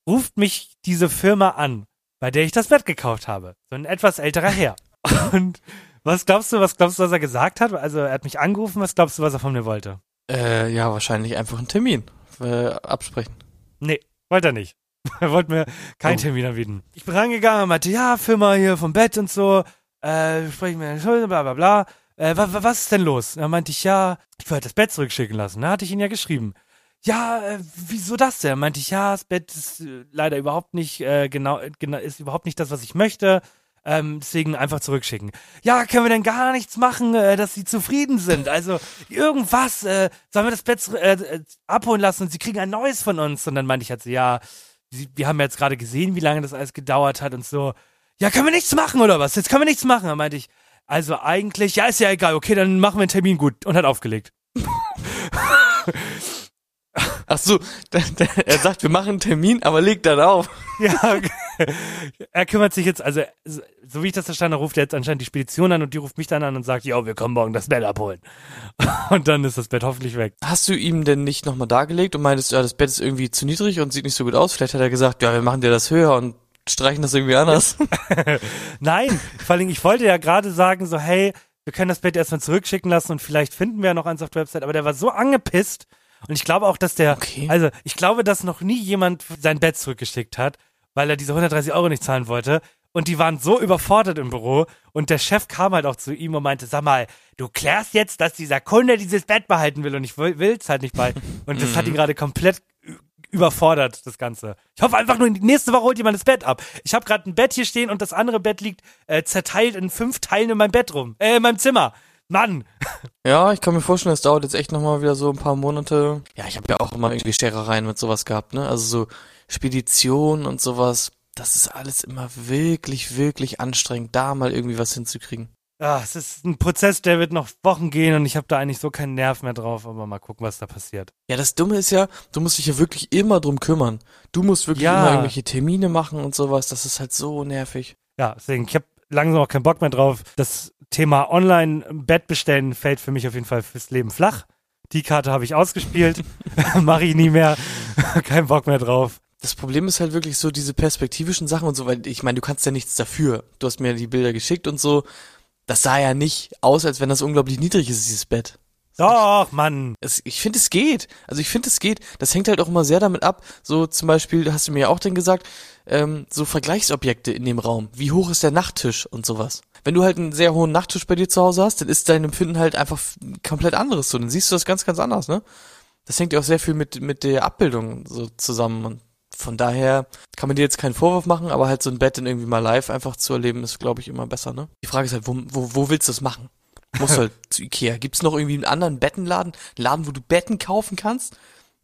ruft mich diese Firma an, bei der ich das Bett gekauft habe. So ein etwas älterer Herr. Und was glaubst du, was glaubst du, was er gesagt hat? Also er hat mich angerufen, was glaubst du, was er von mir wollte?
Äh, ja, wahrscheinlich einfach einen Termin äh, absprechen.
Nee, wollte er nicht. Er wollte mir keinen
Oh.
Termin anbieten. Ich bin rangegangen und meinte, ja, Firma hier vom Bett und so, äh, sprechen wir Schulden, bla bla bla. Äh, wa, wa, was ist denn los? Dann meinte ich, ja, ich wollte das Bett zurückschicken lassen. Da hatte ich ihn ja geschrieben. Ja, äh, wieso das denn? Meinte ich, ja, das Bett ist äh, leider überhaupt nicht äh, genau, genau, ist überhaupt nicht das, was ich möchte. Ähm, deswegen einfach zurückschicken. Ja, können wir denn gar nichts machen, äh, dass sie zufrieden sind? Also irgendwas, äh, sollen wir das Bett äh, äh, abholen lassen und sie kriegen ein neues von uns? Und dann meinte ich halt so, ja, sie, wir haben jetzt gerade gesehen, wie lange das alles gedauert hat und so. Ja, können wir nichts machen oder was? Jetzt können wir nichts machen. Dann meinte ich, also eigentlich, ja, ist ja egal, okay, dann machen wir einen Termin gut und hat aufgelegt.
Ach so, der, der, er sagt, wir machen einen Termin, aber legt dann auf.
Ja, er kümmert sich jetzt, also so so wie ich das verstanden habe, ruft er jetzt anscheinend die Spedition an und die ruft mich dann an und sagt, ja, wir kommen morgen das Bett abholen. Und dann ist das Bett hoffentlich weg.
Hast du ihm denn nicht nochmal dargelegt und meintest, ja, das Bett ist irgendwie zu niedrig und sieht nicht so gut aus? Vielleicht hat er gesagt, ja, wir machen dir das höher und streichen das irgendwie anders.
Nein, vor allem, ich wollte ja gerade sagen, so, hey, wir können das Bett erstmal zurückschicken lassen und vielleicht finden wir ja noch eins auf der Website, aber der war so angepisst und ich glaube auch, dass der,
Okay.
also ich glaube, dass noch nie jemand sein Bett zurückgeschickt hat, weil er diese 130 Euro nicht zahlen wollte. Und die waren so überfordert im Büro und der Chef kam halt auch zu ihm und meinte, sag mal, du klärst jetzt, dass dieser Kunde dieses Bett behalten will und ich will es halt nicht bei. Und das hat ihn gerade komplett überfordert, das Ganze. Ich hoffe einfach nur, nächste Woche holt jemand das Bett ab. Ich habe gerade ein Bett hier stehen und das andere Bett liegt äh, zerteilt in fünf Teilen in meinem Bett rum. Äh, in meinem Zimmer. Mann.
ja, ich kann mir vorstellen, es dauert jetzt echt nochmal wieder so ein paar Monate. Ja, ich habe ja auch immer irgendwie Scherereien mit sowas gehabt, ne? Also so Spedition und sowas. Das ist alles immer wirklich, wirklich anstrengend, da mal irgendwie was hinzukriegen.
Ah, es ist ein Prozess, der wird noch Wochen gehen und ich habe da eigentlich so keinen Nerv mehr drauf, aber mal gucken, was da passiert.
Ja, das Dumme ist ja, du musst dich ja wirklich immer drum kümmern. Du musst wirklich
Ja.
immer irgendwelche Termine machen und sowas. Das ist halt so nervig.
Ja, deswegen, ich habe langsam auch keinen Bock mehr drauf. Das Thema Online-Bett bestellen fällt für mich auf jeden Fall fürs Leben flach. Die Karte habe ich ausgespielt, mache ich nie mehr. Kein Bock mehr drauf.
Das Problem ist halt wirklich so diese perspektivischen Sachen und so, weil ich meine, du kannst ja nichts dafür. Du hast mir die Bilder geschickt und so. Das sah ja nicht aus, als wenn das unglaublich niedrig ist, dieses Bett.
Doch, Mann.
Es, ich finde, es geht. Also ich finde, es geht. Das hängt halt auch immer sehr damit ab. So zum Beispiel, hast du mir ja auch dann gesagt, ähm, so Vergleichsobjekte in dem Raum. Wie hoch ist der Nachttisch und sowas. Wenn du halt einen sehr hohen Nachttisch bei dir zu Hause hast, dann ist dein Empfinden halt einfach komplett anderes. So, dann siehst du das ganz, ganz anders, ne? Das hängt ja auch sehr viel mit, mit der Abbildung so zusammen. Und von daher kann man dir jetzt keinen Vorwurf machen, aber halt so ein Bett dann irgendwie mal live einfach zu erleben, ist, glaube ich, immer besser, ne? Die Frage ist halt, wo, wo, wo willst du das machen? Musst du halt zu Ikea. Gibt's noch irgendwie einen anderen Bettenladen? Einen Laden, wo du Betten kaufen kannst,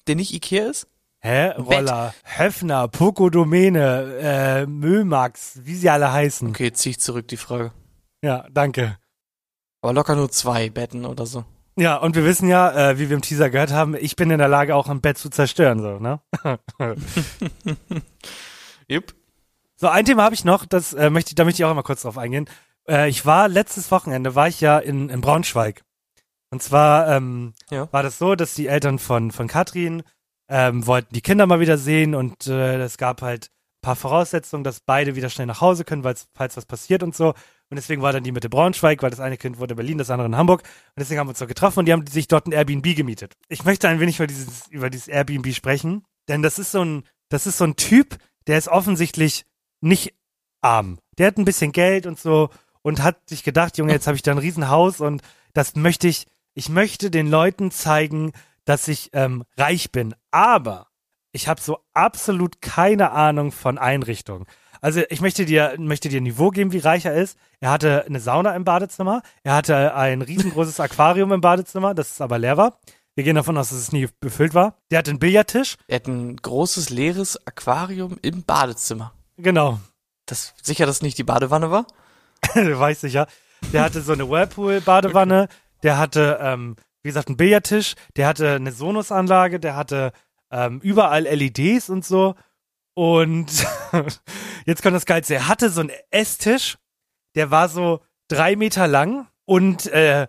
der nicht Ikea ist?
Hä? Roller, Höfner, Pokodomäne, äh, Mömax, wie sie alle heißen.
Okay, zieh ich zurück die Frage.
Ja, danke.
Aber locker nur zwei Betten oder so.
Ja, und wir wissen ja, äh, wie wir im Teaser gehört haben, ich bin in der Lage, auch ein Bett zu zerstören, so, ne?
Yep.
So, ein Thema habe ich noch, das äh, möchte ich, da möchte ich auch mal kurz drauf eingehen. Äh, ich war letztes Wochenende, war ich ja in, in Braunschweig. Und zwar ähm,
Ja.
war das so, dass die Eltern von, von Katrin ähm, wollten die Kinder mal wieder sehen und äh, es gab halt ein paar Voraussetzungen, dass beide wieder schnell nach Hause können, falls was passiert und so. Und deswegen war dann die Mitte Braunschweig, weil das eine Kind wurde in Berlin, das andere in Hamburg. Und deswegen haben wir uns so getroffen und die haben sich dort ein Airbnb gemietet. Ich möchte ein wenig über dieses, über dieses Airbnb sprechen, denn das ist so ein, das ist so ein Typ, der ist offensichtlich nicht arm. Der hat ein bisschen Geld und so und hat sich gedacht, Junge, jetzt habe ich da ein Riesenhaus und das möchte ich, ich möchte den Leuten zeigen, dass ich ähm, reich bin. Aber ich habe so absolut keine Ahnung von Einrichtungen. Also ich möchte dir, möchte dir ein Niveau geben, wie reich er ist. Er hatte eine Sauna im Badezimmer. Er hatte ein riesengroßes Aquarium im Badezimmer, das aber leer war. Wir gehen davon aus, dass es nie befüllt war. Der hatte einen Billardtisch.
Er hat ein großes leeres Aquarium im Badezimmer.
Genau.
Das sicher, dass nicht die Badewanne war?
weiß sicher. Der hatte so eine Whirlpool-Badewanne. Der hatte ähm, wie gesagt, einen Billardtisch, der hatte eine Sonusanlage, der hatte ähm, überall LEDs und so. Und jetzt kommt das Geilste. Er hatte so einen Esstisch, der war so drei Meter lang und äh,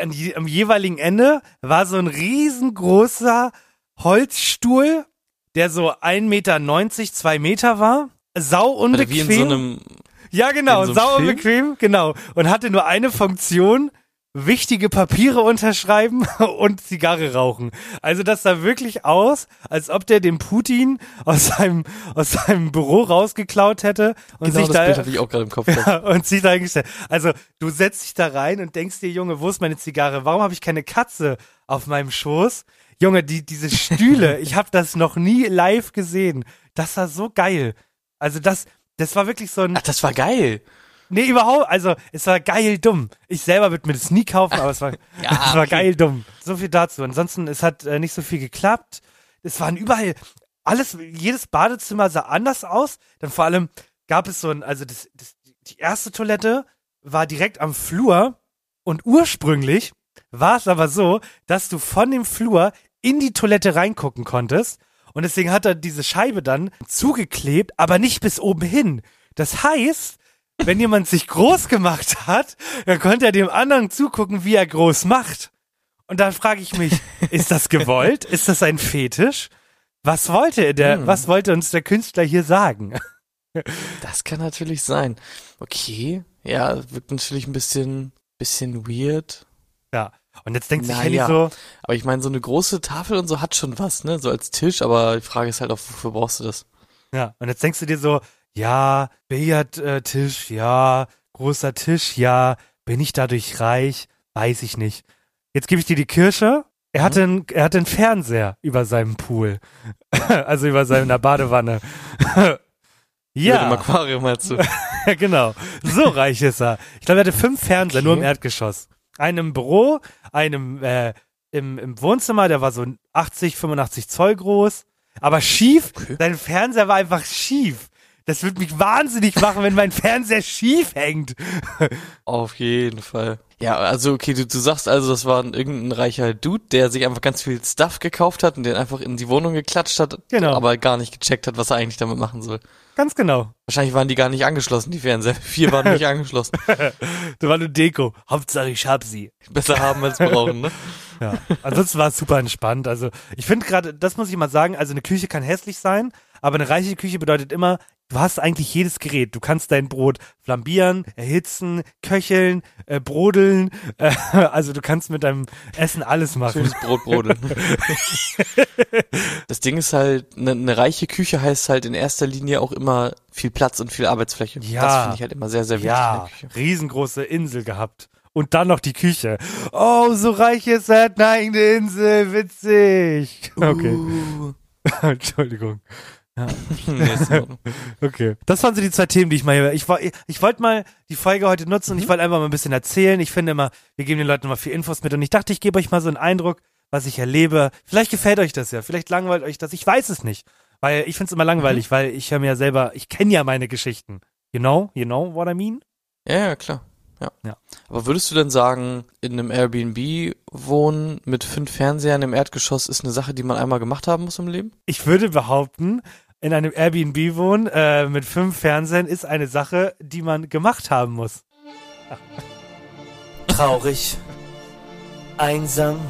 an je, am jeweiligen Ende war so ein riesengroßer Holzstuhl, der so 1,90 Meter, zwei Meter war. Sau unbequem.
wie in so einem,
Ja, genau,
so einem
sau
Film?
bequem, genau. Und hatte nur eine Funktion, wichtige Papiere unterschreiben und Zigarre rauchen. Also das sah wirklich aus, als ob der den Putin aus seinem, aus seinem Büro rausgeklaut hätte und
genau
sich
das
da
Bild hatte ich auch gerade im Kopf.
ja, und sich da eingestellt. Also du setzt dich da rein und denkst dir, Junge, wo ist meine Zigarre? Warum habe ich keine Katze auf meinem Schoß? Junge, die, diese Stühle, ich habe das noch nie live gesehen. Das war so geil. Also das, das war wirklich so ein,
Ach, das war geil.
nee, überhaupt, also es war geil dumm. Ich selber würde mir das nie kaufen, aber es war,
Ja,
es war
okay.
geil dumm. So viel dazu. Ansonsten, es hat äh, nicht so viel geklappt. Es waren überall, alles, jedes Badezimmer sah anders aus. Dann vor allem gab es so ein, also das, das, die erste Toilette war direkt am Flur und ursprünglich war es aber so, dass du von dem Flur in die Toilette reingucken konntest. Und deswegen hat er diese Scheibe dann zugeklebt, aber nicht bis oben hin. Das heißt, wenn jemand sich groß gemacht hat, dann konnte er dem anderen zugucken, wie er groß macht. Und dann frage ich mich, ist das gewollt? Ist das ein Fetisch? Was wollte der,
Hm.
was wollte uns der Künstler hier sagen?
Das kann natürlich sein. Okay, ja, wirkt natürlich ein bisschen, bisschen weird.
Ja. Und jetzt denkt sich
Na
Henny
ja.
so,
Aber ich meine, so eine große Tafel und so hat schon was, ne? So als Tisch, aber die Frage ist halt auch, wofür brauchst du das?
Ja, und jetzt denkst du dir so, ja, Billardtisch, ja, großer Tisch, ja, bin ich dadurch reich? Weiß ich nicht. Jetzt gebe ich dir die Kirsche. Er hatte, einen, er hatte einen Fernseher über seinem Pool. also über seiner Badewanne.
Über dem
ja,
Aquarium meinst du?
genau. So reich ist er. Ich glaube, er hatte fünf Fernseher,
Okay.
nur im Erdgeschoss. Einen im Büro, einen äh, im, im Wohnzimmer, der war so 80, 85 Zoll groß. Aber schief,
Okay.
sein Fernseher war einfach schief. Das wird mich wahnsinnig machen, wenn mein Fernseher schief hängt.
Auf jeden Fall. Ja, also okay, du, du sagst also, das war ein, irgendein reicher Dude, der sich einfach ganz viel Stuff gekauft hat und den einfach in die Wohnung geklatscht hat,
Genau.
aber gar nicht gecheckt hat, was er eigentlich damit machen soll.
Ganz genau.
Wahrscheinlich waren die gar nicht angeschlossen, die Fernseher. Vier waren nicht angeschlossen.
Das war nur Deko. Hauptsache ich hab sie.
Besser haben als brauchen, ne?
Ja. Ansonsten war es super entspannt. Also ich finde gerade, das muss ich mal sagen, also eine Küche kann hässlich sein, aber eine reiche Küche bedeutet immer, du hast eigentlich jedes Gerät. Du kannst dein Brot flambieren, erhitzen, köcheln, äh, brodeln. Äh, also du kannst mit deinem Essen alles machen.
Schönes Brotbrodeln. das Ding ist halt, eine ne reiche Küche heißt halt in erster Linie auch immer viel Platz und viel Arbeitsfläche.
Ja.
Das finde ich halt immer sehr, sehr wichtig in
Ja,
der Küche.
riesengroße Insel gehabt. Und dann noch die Küche. Oh, so reich ist er, hat eine eigene Insel, witzig. Okay,
Uh.
Entschuldigung.
Ordnung.
Okay. Das waren so die zwei Themen, die ich mal. Ich, woll- ich wollte mal die Folge heute nutzen und
Mhm.
ich wollte einfach mal ein bisschen erzählen. Ich finde immer, wir geben den Leuten mal viel Infos mit und ich dachte, ich gebe euch mal so einen Eindruck, was ich erlebe. Vielleicht gefällt euch das ja, vielleicht langweilt euch das. Ich weiß es nicht. Weil ich finde es immer langweilig,
Mhm.
weil ich höre mir ja selber, ich kenne ja meine Geschichten. You know? You know what I mean?
Ja, ja, klar. Ja.
Ja.
Aber würdest du denn sagen, in einem Airbnb wohnen mit fünf Fernsehern im Erdgeschoss ist eine Sache, die man einmal gemacht haben muss im Leben?
Ich würde behaupten, in einem Airbnb wohnen äh, mit fünf Fernsehern ist eine Sache, die man gemacht haben muss.
Traurig, einsam,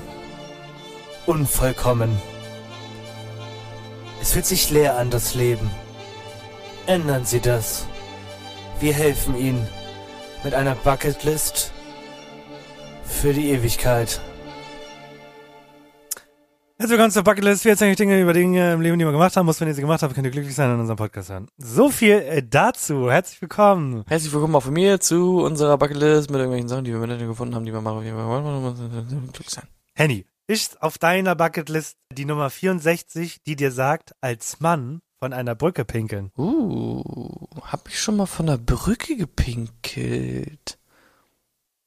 unvollkommen. Es fühlt sich leer an, das Leben. Ändern Sie das. Wir helfen Ihnen mit einer Bucketlist für die Ewigkeit.
Herzlich willkommen zur Bucketlist. Wir erzählen euch Dinge über Dinge im Leben, die wir gemacht haben. Muss, wenn ihr sie gemacht habt, könnt ihr glücklich sein und unseren Podcast hören. So viel äh, dazu. Herzlich willkommen.
Herzlich willkommen auch von mir zu unserer Bucketlist mit irgendwelchen Sachen, die wir im Internet gefunden haben, die wir machen. Fall wollen. Glück sein.
Henny, ist auf deiner Bucketlist die Nummer 64, die dir sagt, als Mann von einer Brücke pinkeln?
Uh, hab ich schon mal von der Brücke gepinkelt?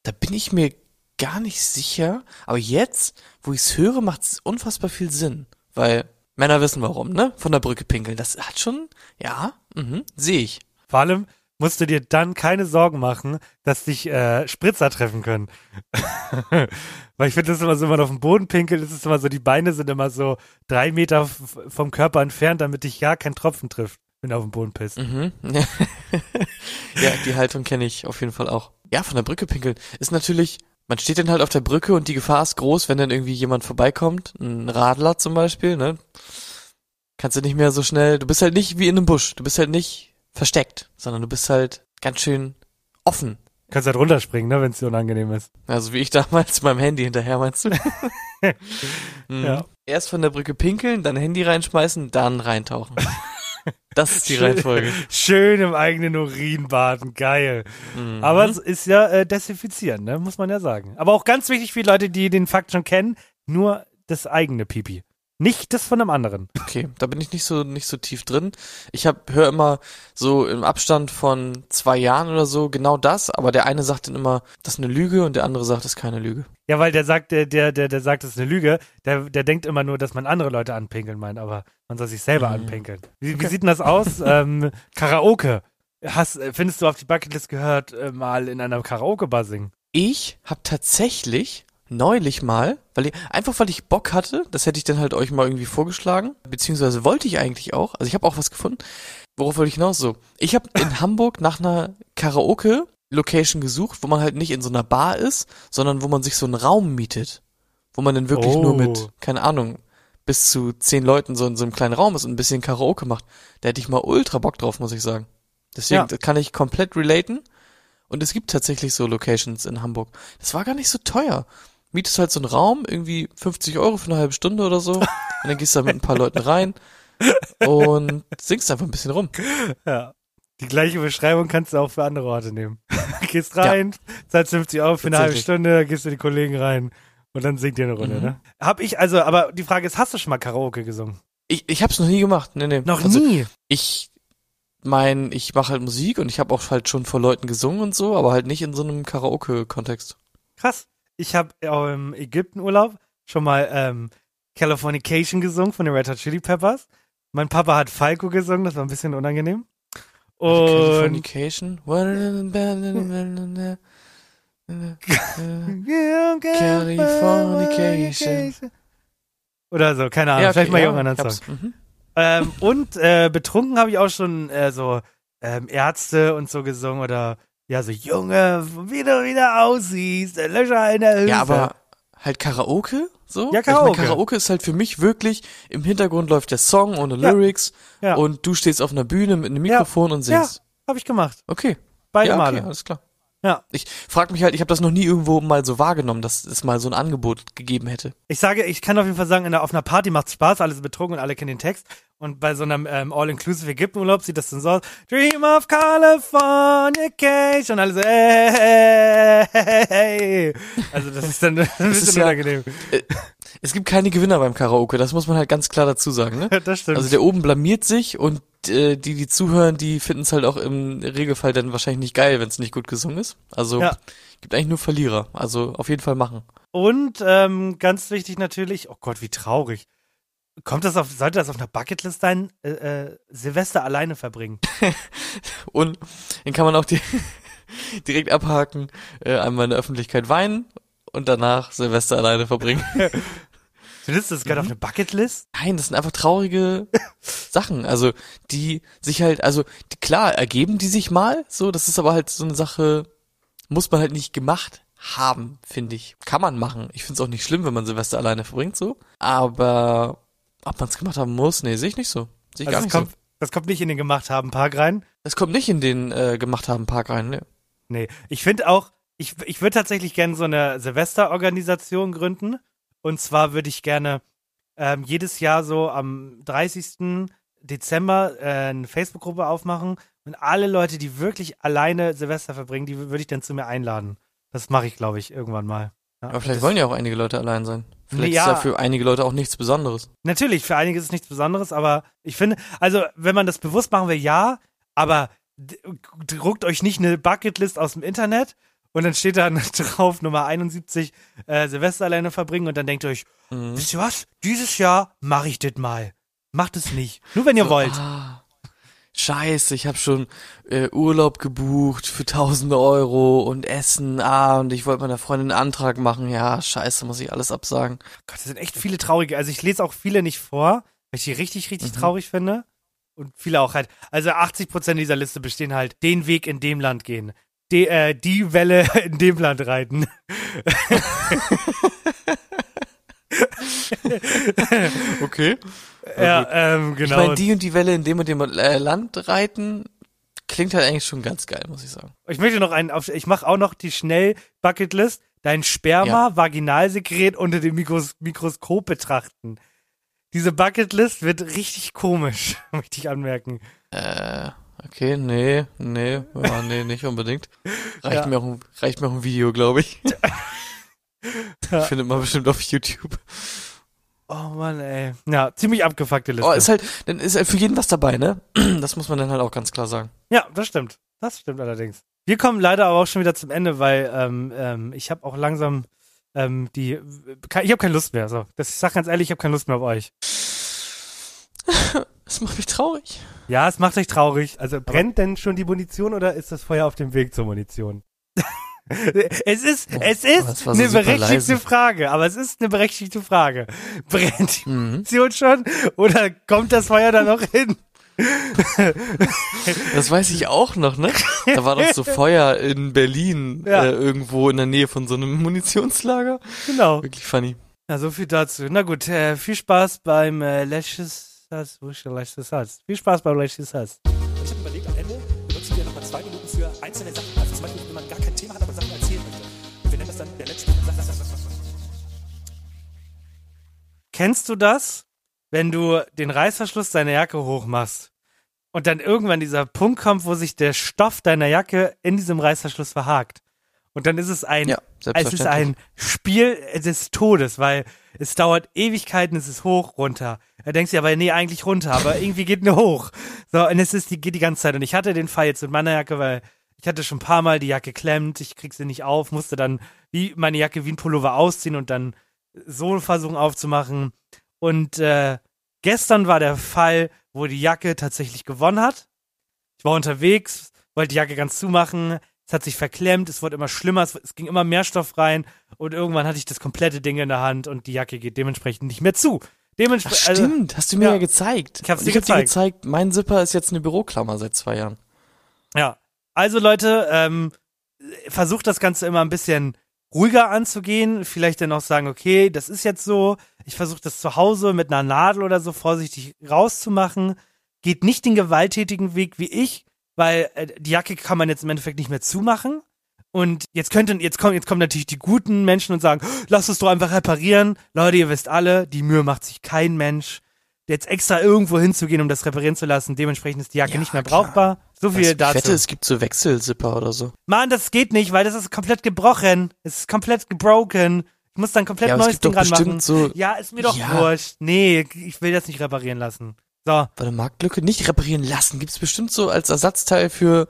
Da bin ich mir gar nicht sicher. Aber jetzt, wo ich's höre, macht es unfassbar viel Sinn. Weil Männer wissen warum, ne? Von der Brücke pinkeln. Das hat schon, ja, mhm, sehe ich.
Vor allem, musst du dir dann keine Sorgen machen, dass dich äh, Spritzer treffen können. Weil ich finde, das ist immer so, wenn man auf den Boden pinkelt, ist es immer so, die Beine sind immer so drei Meter vom Körper entfernt, damit dich ja kein Tropfen trifft, wenn du auf den Boden pisst.
Mhm. ja, die Haltung kenne ich auf jeden Fall auch. Ja, von der Brücke pinkeln ist natürlich, man steht dann halt auf der Brücke und die Gefahr ist groß, wenn dann irgendwie jemand vorbeikommt, ein Radler zum Beispiel, ne? Kannst du nicht mehr so schnell, du bist halt nicht wie in einem Busch, du bist halt nicht versteckt, sondern du bist halt ganz schön offen.
Kannst halt runterspringen, ne, wenn es dir unangenehm ist.
Also wie ich damals meinem Handy hinterher, meinst du? Mhm.
Ja.
Erst von der Brücke pinkeln, dann Handy reinschmeißen, dann reintauchen. Das ist die
Schön.
Reihenfolge.
Schön im eigenen Urin baden, geil.
Mhm.
Aber es ist ja äh, desinfizieren, ne? muss man ja sagen. Aber auch ganz wichtig für die Leute, die den Fakt schon kennen, nur das eigene Pipi. Nicht das von einem anderen.
Okay, da bin ich nicht so nicht so tief drin. Ich hab höre immer so im Abstand von zwei Jahren oder so genau das, aber der eine sagt dann immer, das ist eine Lüge und der andere sagt, das ist keine Lüge.
Ja, weil der sagt, der, der, der, der sagt, das ist eine Lüge, der, der denkt immer nur, dass man andere Leute anpinkeln meint, aber man soll sich selber
Mhm.
anpinkeln. Wie, wie sieht denn das aus? ähm, Karaoke. Hast, findest du auf die Bucketlist gehört, äh, mal in einer Karaoke-Bar singen?
Ich habe tatsächlich neulich mal, weil ich, einfach weil ich Bock hatte, das hätte ich dann halt euch mal irgendwie vorgeschlagen, beziehungsweise wollte ich eigentlich auch, also ich habe auch was gefunden. Worauf wollte ich hinaus so? Ich habe in Hamburg nach einer Karaoke Location gesucht, wo man halt nicht in so einer Bar ist, sondern wo man sich so einen Raum mietet, wo man dann wirklich
Oh.
nur mit, keine Ahnung, bis zu zehn Leuten so in so einem kleinen Raum ist und ein bisschen Karaoke macht. Da hätte ich mal ultra Bock drauf, muss ich sagen. Deswegen
Ja.
kann ich komplett relaten. Und es gibt tatsächlich so Locations in Hamburg. Das war gar nicht so teuer. Mietest halt so einen Raum, irgendwie 50 Euro für eine halbe Stunde oder so. und dann gehst du da mit ein paar Leuten rein und singst einfach ein bisschen rum.
Ja. Die gleiche Beschreibung kannst du auch für andere Orte nehmen. Gehst rein, zahlst 50 Euro für eine halbe. Stunde, gehst du die Kollegen rein und dann singt ihr eine Runde,
Mhm.
ne? Hab ich, also, aber die Frage ist, hast du schon mal Karaoke gesungen?
Ich, ich hab's noch nie gemacht. Nee, nee.
Noch
also,
nie.
Ich mein, ich mache halt Musik und ich habe auch halt schon vor Leuten gesungen und so, aber halt nicht in so einem Karaoke-Kontext.
Krass. Ich habe im Ägyptenurlaub schon mal ähm, Californication gesungen von den Red Hot Chili Peppers. Mein Papa hat Falco gesungen, das war ein bisschen unangenehm. Und
Californication? Californication.
Oder so, keine Ahnung,
Ja, okay,
vielleicht mal
ja,
irgendwann
ich
einen
hab's.
Song.
Mhm.
Ähm, und äh, betrunken habe ich auch schon äh, so ähm, Ärzte und so gesungen oder ja, so Junge, wie du wieder aussiehst, der Löcher in der Hülse.
Ja, aber halt Karaoke? So?
Ja,
Ich mein,
Karaoke.
Karaoke ist halt für mich wirklich, im Hintergrund läuft der Song ohne
Ja.
Lyrics
Ja.
und du stehst auf einer Bühne mit einem Mikrofon und
ja,
singst.
habe ich gemacht.
Okay.
Beide
ja, okay,
Male.
alles klar.
Ja.
Ich frag mich halt, ich habe das noch nie irgendwo mal so wahrgenommen, dass es mal so ein Angebot gegeben hätte.
Ich sage, ich kann auf jeden Fall sagen, in der, auf einer Party macht's Spaß, alle sind betrunken und alle kennen den Text. Und bei so einem ähm, All-Inclusive Ägyptenurlaub sieht das dann so aus. Dream of Californication. Und alle so, hey, hey, hey. Also das ist dann ein bisschen
ja-
unangenehm.
Es gibt keine Gewinner beim Karaoke, das muss man halt ganz klar dazu sagen, ne?
Das stimmt.
Also der oben blamiert sich und äh, die, die zuhören, die finden es halt auch im Regelfall dann wahrscheinlich nicht geil, wenn es nicht gut gesungen ist. Also
Ja.
gibt eigentlich nur Verlierer. Also auf jeden Fall machen.
Und ähm, ganz wichtig natürlich, oh Gott, wie traurig. Kommt das auf, sollte das auf einer Bucketlist sein? Äh, äh, Silvester alleine verbringen.
Und den kann man auch di direkt abhaken, äh, einmal in der Öffentlichkeit weinen und danach Silvester alleine verbringen.
Findest du das gehört auf eine Bucketlist?
Nein, das sind einfach traurige Sachen. Also die sich halt, also die, klar ergeben die sich mal, so. Das ist aber halt so eine Sache, muss man halt nicht gemacht haben, finde ich. Kann man machen. Ich finde es auch nicht schlimm, wenn man Silvester alleine verbringt, so. Aber ob man es gemacht haben muss, nee, sehe ich nicht so. Sehe ich
Also
gar
das
nicht
kommt,
so.
das kommt nicht in den gemacht haben Park rein.
Das kommt nicht in den äh, gemacht haben Park rein, ne?
Nee, ich finde auch, ich, ich würde tatsächlich gerne so eine Silvesterorganisation gründen. Und zwar würde ich gerne ähm, jedes Jahr so am 30. Dezember äh, eine Facebook-Gruppe aufmachen und alle Leute, die wirklich alleine Silvester verbringen, die würde ich dann zu mir einladen. Das mache ich, glaube ich, irgendwann mal. Ja,
Aber vielleicht
das,
wollen ja auch einige Leute allein sein. Vielleicht
Ja.
ist ja für einige Leute auch nichts Besonderes.
Natürlich, für einige ist es nichts Besonderes, aber ich finde, also wenn man das bewusst machen will, ja, aber druckt euch nicht eine Bucketlist aus dem Internet und dann steht da drauf Nummer 71 äh, Silvester alleine verbringen und dann denkt ihr euch,
Mhm.
wisst ihr was, dieses Jahr mache ich das mal. Macht es nicht. Nur wenn ihr
So,
wollt.
Ah, Scheiße, ich habe schon äh, Urlaub gebucht für tausende Euro und Essen, ah, und ich wollte meiner Freundin einen Antrag machen. Ja, scheiße, muss ich alles absagen.
Gott, das sind echt viele traurige. Also ich lese auch viele nicht vor, weil ich die richtig, richtig
Mhm.
traurig finde. Und viele auch halt. Also 80 Prozent dieser Liste bestehen halt, den Weg in dem Land gehen. Die, äh, die Welle in dem Land reiten.
Okay.
Ja, ähm,
Ich
genau.
meine, die und die Welle in dem und dem äh, Land reiten, klingt halt eigentlich schon ganz geil, muss ich sagen.
Ich möchte noch einen auf, ich mache auch noch die Schnell-Bucketlist. Dein Sperma, Vaginalsekret unter dem Mikros Mikroskop betrachten. Diese Bucketlist wird richtig komisch, möchte ich anmerken.
Äh, okay, nee, nee, ja, nee, nicht unbedingt. Reicht,
Ja.
mir, auch ein, reicht mir auch ein Video, glaube ich.
Ja.
Findet man bestimmt auf YouTube.
Oh Mann, ey. Ja, ziemlich abgefuckte Liste.
Oh, ist halt, dann ist halt für jeden was dabei, ne? Das muss man dann halt auch ganz klar sagen.
Ja, das stimmt. Das stimmt allerdings. Wir kommen leider aber auch schon wieder zum Ende, weil ähm, ähm, ich habe auch langsam ähm, die. Ich habe keine Lust mehr. So, das, ich sag ganz ehrlich, ich habe keine Lust mehr auf euch.
Das macht mich traurig.
Ja, es macht euch traurig. Also brennt denn schon die Munition oder ist das Feuer auf dem Weg zur Munition? es ist,
Oh,
es ist eine berechtigte
leise.
Frage, aber es ist eine berechtigte Frage. Brennt die
Mhm.
Munition schon oder kommt das Feuer da noch hin?
Das weiß ich auch noch, ne? Da war doch so Feuer in Berlin,
Ja.
äh, irgendwo in der Nähe von so einem Munitionslager.
Genau.
Wirklich funny.
Ja, so viel dazu. Na gut, äh, viel Spaß beim äh, Lashes Satz. Wo ist der Lashes Satz? Viel Spaß beim Lashes Satz.
Ich habe überlegt, am Ende benutzen wir nochmal zwei Minuten für einzelne Sachen.
Kennst du das, wenn du den Reißverschluss deiner Jacke hochmachst und dann irgendwann dieser Punkt kommt, wo sich der Stoff deiner Jacke in diesem Reißverschluss verhakt? Und dann ist es ein,
Ja,
es ist ein Spiel des Todes, weil es dauert Ewigkeiten, es ist hoch, runter. Da denkst du aber, nee, eigentlich runter, aber irgendwie geht nur hoch. So, und es ist, die geht die ganze Zeit. Und ich hatte den Fall jetzt mit meiner Jacke, weil ich hatte schon ein paar Mal die Jacke klemmt, ich krieg sie nicht auf, musste dann wie meine Jacke wie ein Pullover ausziehen und dann so versuchen aufzumachen. Und äh, gestern war der Fall, wo die Jacke tatsächlich gewonnen hat. Ich war unterwegs, wollte die Jacke ganz zumachen, es hat sich verklemmt, es wurde immer schlimmer, es, es ging immer mehr Stoff rein und irgendwann hatte ich das komplette Ding in der Hand und die Jacke geht dementsprechend nicht mehr zu. Dementsprechend,
stimmt, hast du mir
ja.
ja, gezeigt.
Ich hab's dir
ich hab dir
gezeigt.
gezeigt, mein Zipper ist jetzt eine Büroklammer seit zwei Jahren.
Ja, also Leute, ähm, versucht das Ganze immer ein bisschen ruhiger anzugehen. Vielleicht dann auch sagen, okay, das ist jetzt so. Ich versuche das zu Hause mit einer Nadel oder so vorsichtig rauszumachen. Geht nicht den gewalttätigen Weg wie ich, weil äh, die Jacke kann man jetzt im Endeffekt nicht mehr zumachen. Und jetzt könnten, jetzt kommen, jetzt kommen natürlich die guten Menschen und sagen, lass es doch einfach reparieren. Leute, ihr wisst alle, die Mühe macht sich kein Mensch. Jetzt extra irgendwo hinzugehen, um das reparieren zu lassen, dementsprechend ist die Jacke
Ja,
nicht mehr
klar.
brauchbar. So viel
Also, ich
dazu.
wette, es gibt so Wechselzipper oder so.
Mann, das geht nicht, weil das ist komplett gebrochen. Es ist komplett gebroken. Ich muss dann komplett
Ja,
neues Ding
bestimmt
ranmachen.
so,
Ja, ist mir doch
Ja.
wurscht. Nee, ich will das nicht reparieren lassen. So,
warte, Marktlücke nicht reparieren lassen. Gibt's bestimmt so als Ersatzteil für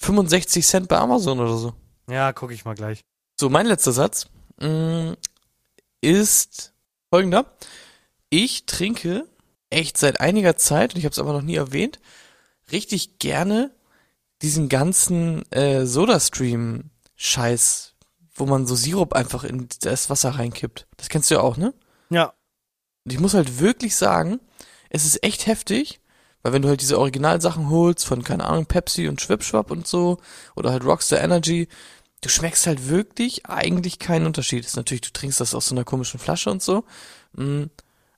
65 Cent bei Amazon oder so.
ja, gucke ich mal gleich.
So, mein letzter Satz mh, ist folgender. Ich trinke echt seit einiger Zeit, und ich habe es aber noch nie erwähnt, richtig gerne diesen ganzen äh, Sodastream-Scheiß, wo man so Sirup einfach in das Wasser reinkippt. Das kennst du ja auch, ne?
Ja,
Und ich muss halt wirklich sagen, es ist echt heftig, weil wenn du halt diese Originalsachen holst von, keine Ahnung, Pepsi und Schwipschwap und so, oder halt Rockstar Energy, du schmeckst halt wirklich eigentlich keinen Unterschied. Ist natürlich, du trinkst das aus so einer komischen Flasche und so.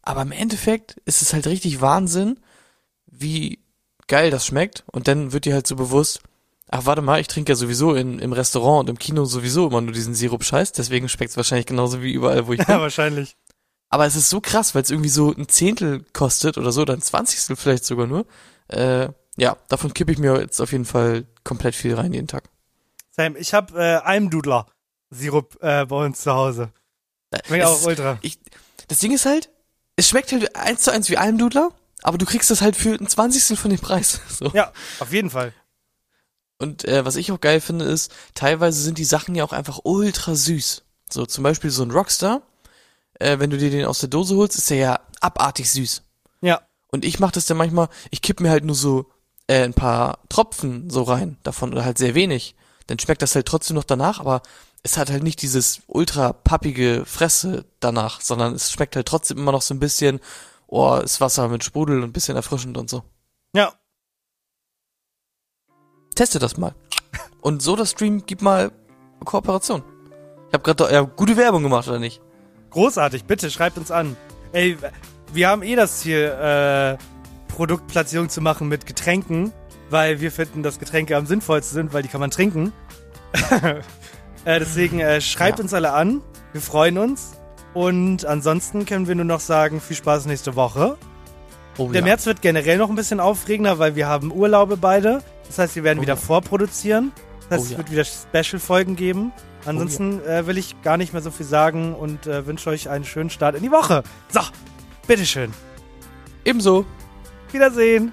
Aber im Endeffekt ist es halt richtig Wahnsinn, wie geil das schmeckt. Und dann wird dir halt so bewusst, ach warte mal, ich trinke ja sowieso in, im Restaurant und im Kino sowieso immer nur diesen Sirup-Scheiß, deswegen schmeckt es wahrscheinlich genauso wie überall, wo ich bin.
ja, wahrscheinlich.
Aber es ist so krass, weil es irgendwie so ein Zehntel kostet oder so, oder ein Zwanzigstel vielleicht sogar nur. Äh, ja, davon kippe ich mir jetzt auf jeden Fall komplett viel rein jeden Tag.
Sam, ich habe äh, Almdudler Sirup äh, bei uns zu Hause. Schmeckt
Es
auch ultra.
Ich, das Ding ist halt, es schmeckt halt eins zu eins wie Almdudler, aber du kriegst das halt für ein Zwanzigstel von dem Preis. So.
Ja, auf jeden Fall.
Und äh, was ich auch geil finde, ist, teilweise sind die Sachen ja auch einfach ultra süß. So zum Beispiel so ein Rockstar, äh, wenn du dir den aus der Dose holst, ist der ja abartig süß.
Ja,
Und ich mache das dann manchmal, ich kipp mir halt nur so äh, ein paar Tropfen so rein davon oder halt sehr wenig, dann schmeckt das halt trotzdem noch danach, aber es hat halt nicht dieses ultra pappige Fresse danach, sondern es schmeckt halt trotzdem immer noch so ein bisschen, oh, ist Wasser mit Sprudel und ein bisschen erfrischend und so.
Ja,
Teste das mal. Und so das Stream gibt mal Kooperation. Ich habe gerade ja, gute Werbung gemacht, oder nicht?
großartig. Bitte schreibt uns an. Ey, wir haben eh das Ziel, äh, Produktplatzierung zu machen mit Getränken, weil wir finden, dass Getränke am sinnvollsten sind, weil die kann man trinken. äh, deswegen äh, schreibt
Ja.
uns alle an. Wir freuen uns. Und ansonsten können wir nur noch sagen, viel Spaß nächste Woche.
Oh,
Der März wird generell noch ein bisschen aufregender, weil wir haben Urlaube beide. Das heißt, wir werden
Oh
wieder
ja.
vorproduzieren. Das heißt,
Oh
es
ja.
wird wieder Special-Folgen geben. Ansonsten äh, will ich gar nicht mehr so viel sagen und äh, wünsche euch einen schönen Start in die Woche. So, bitteschön.
Ebenso.
Wiedersehen.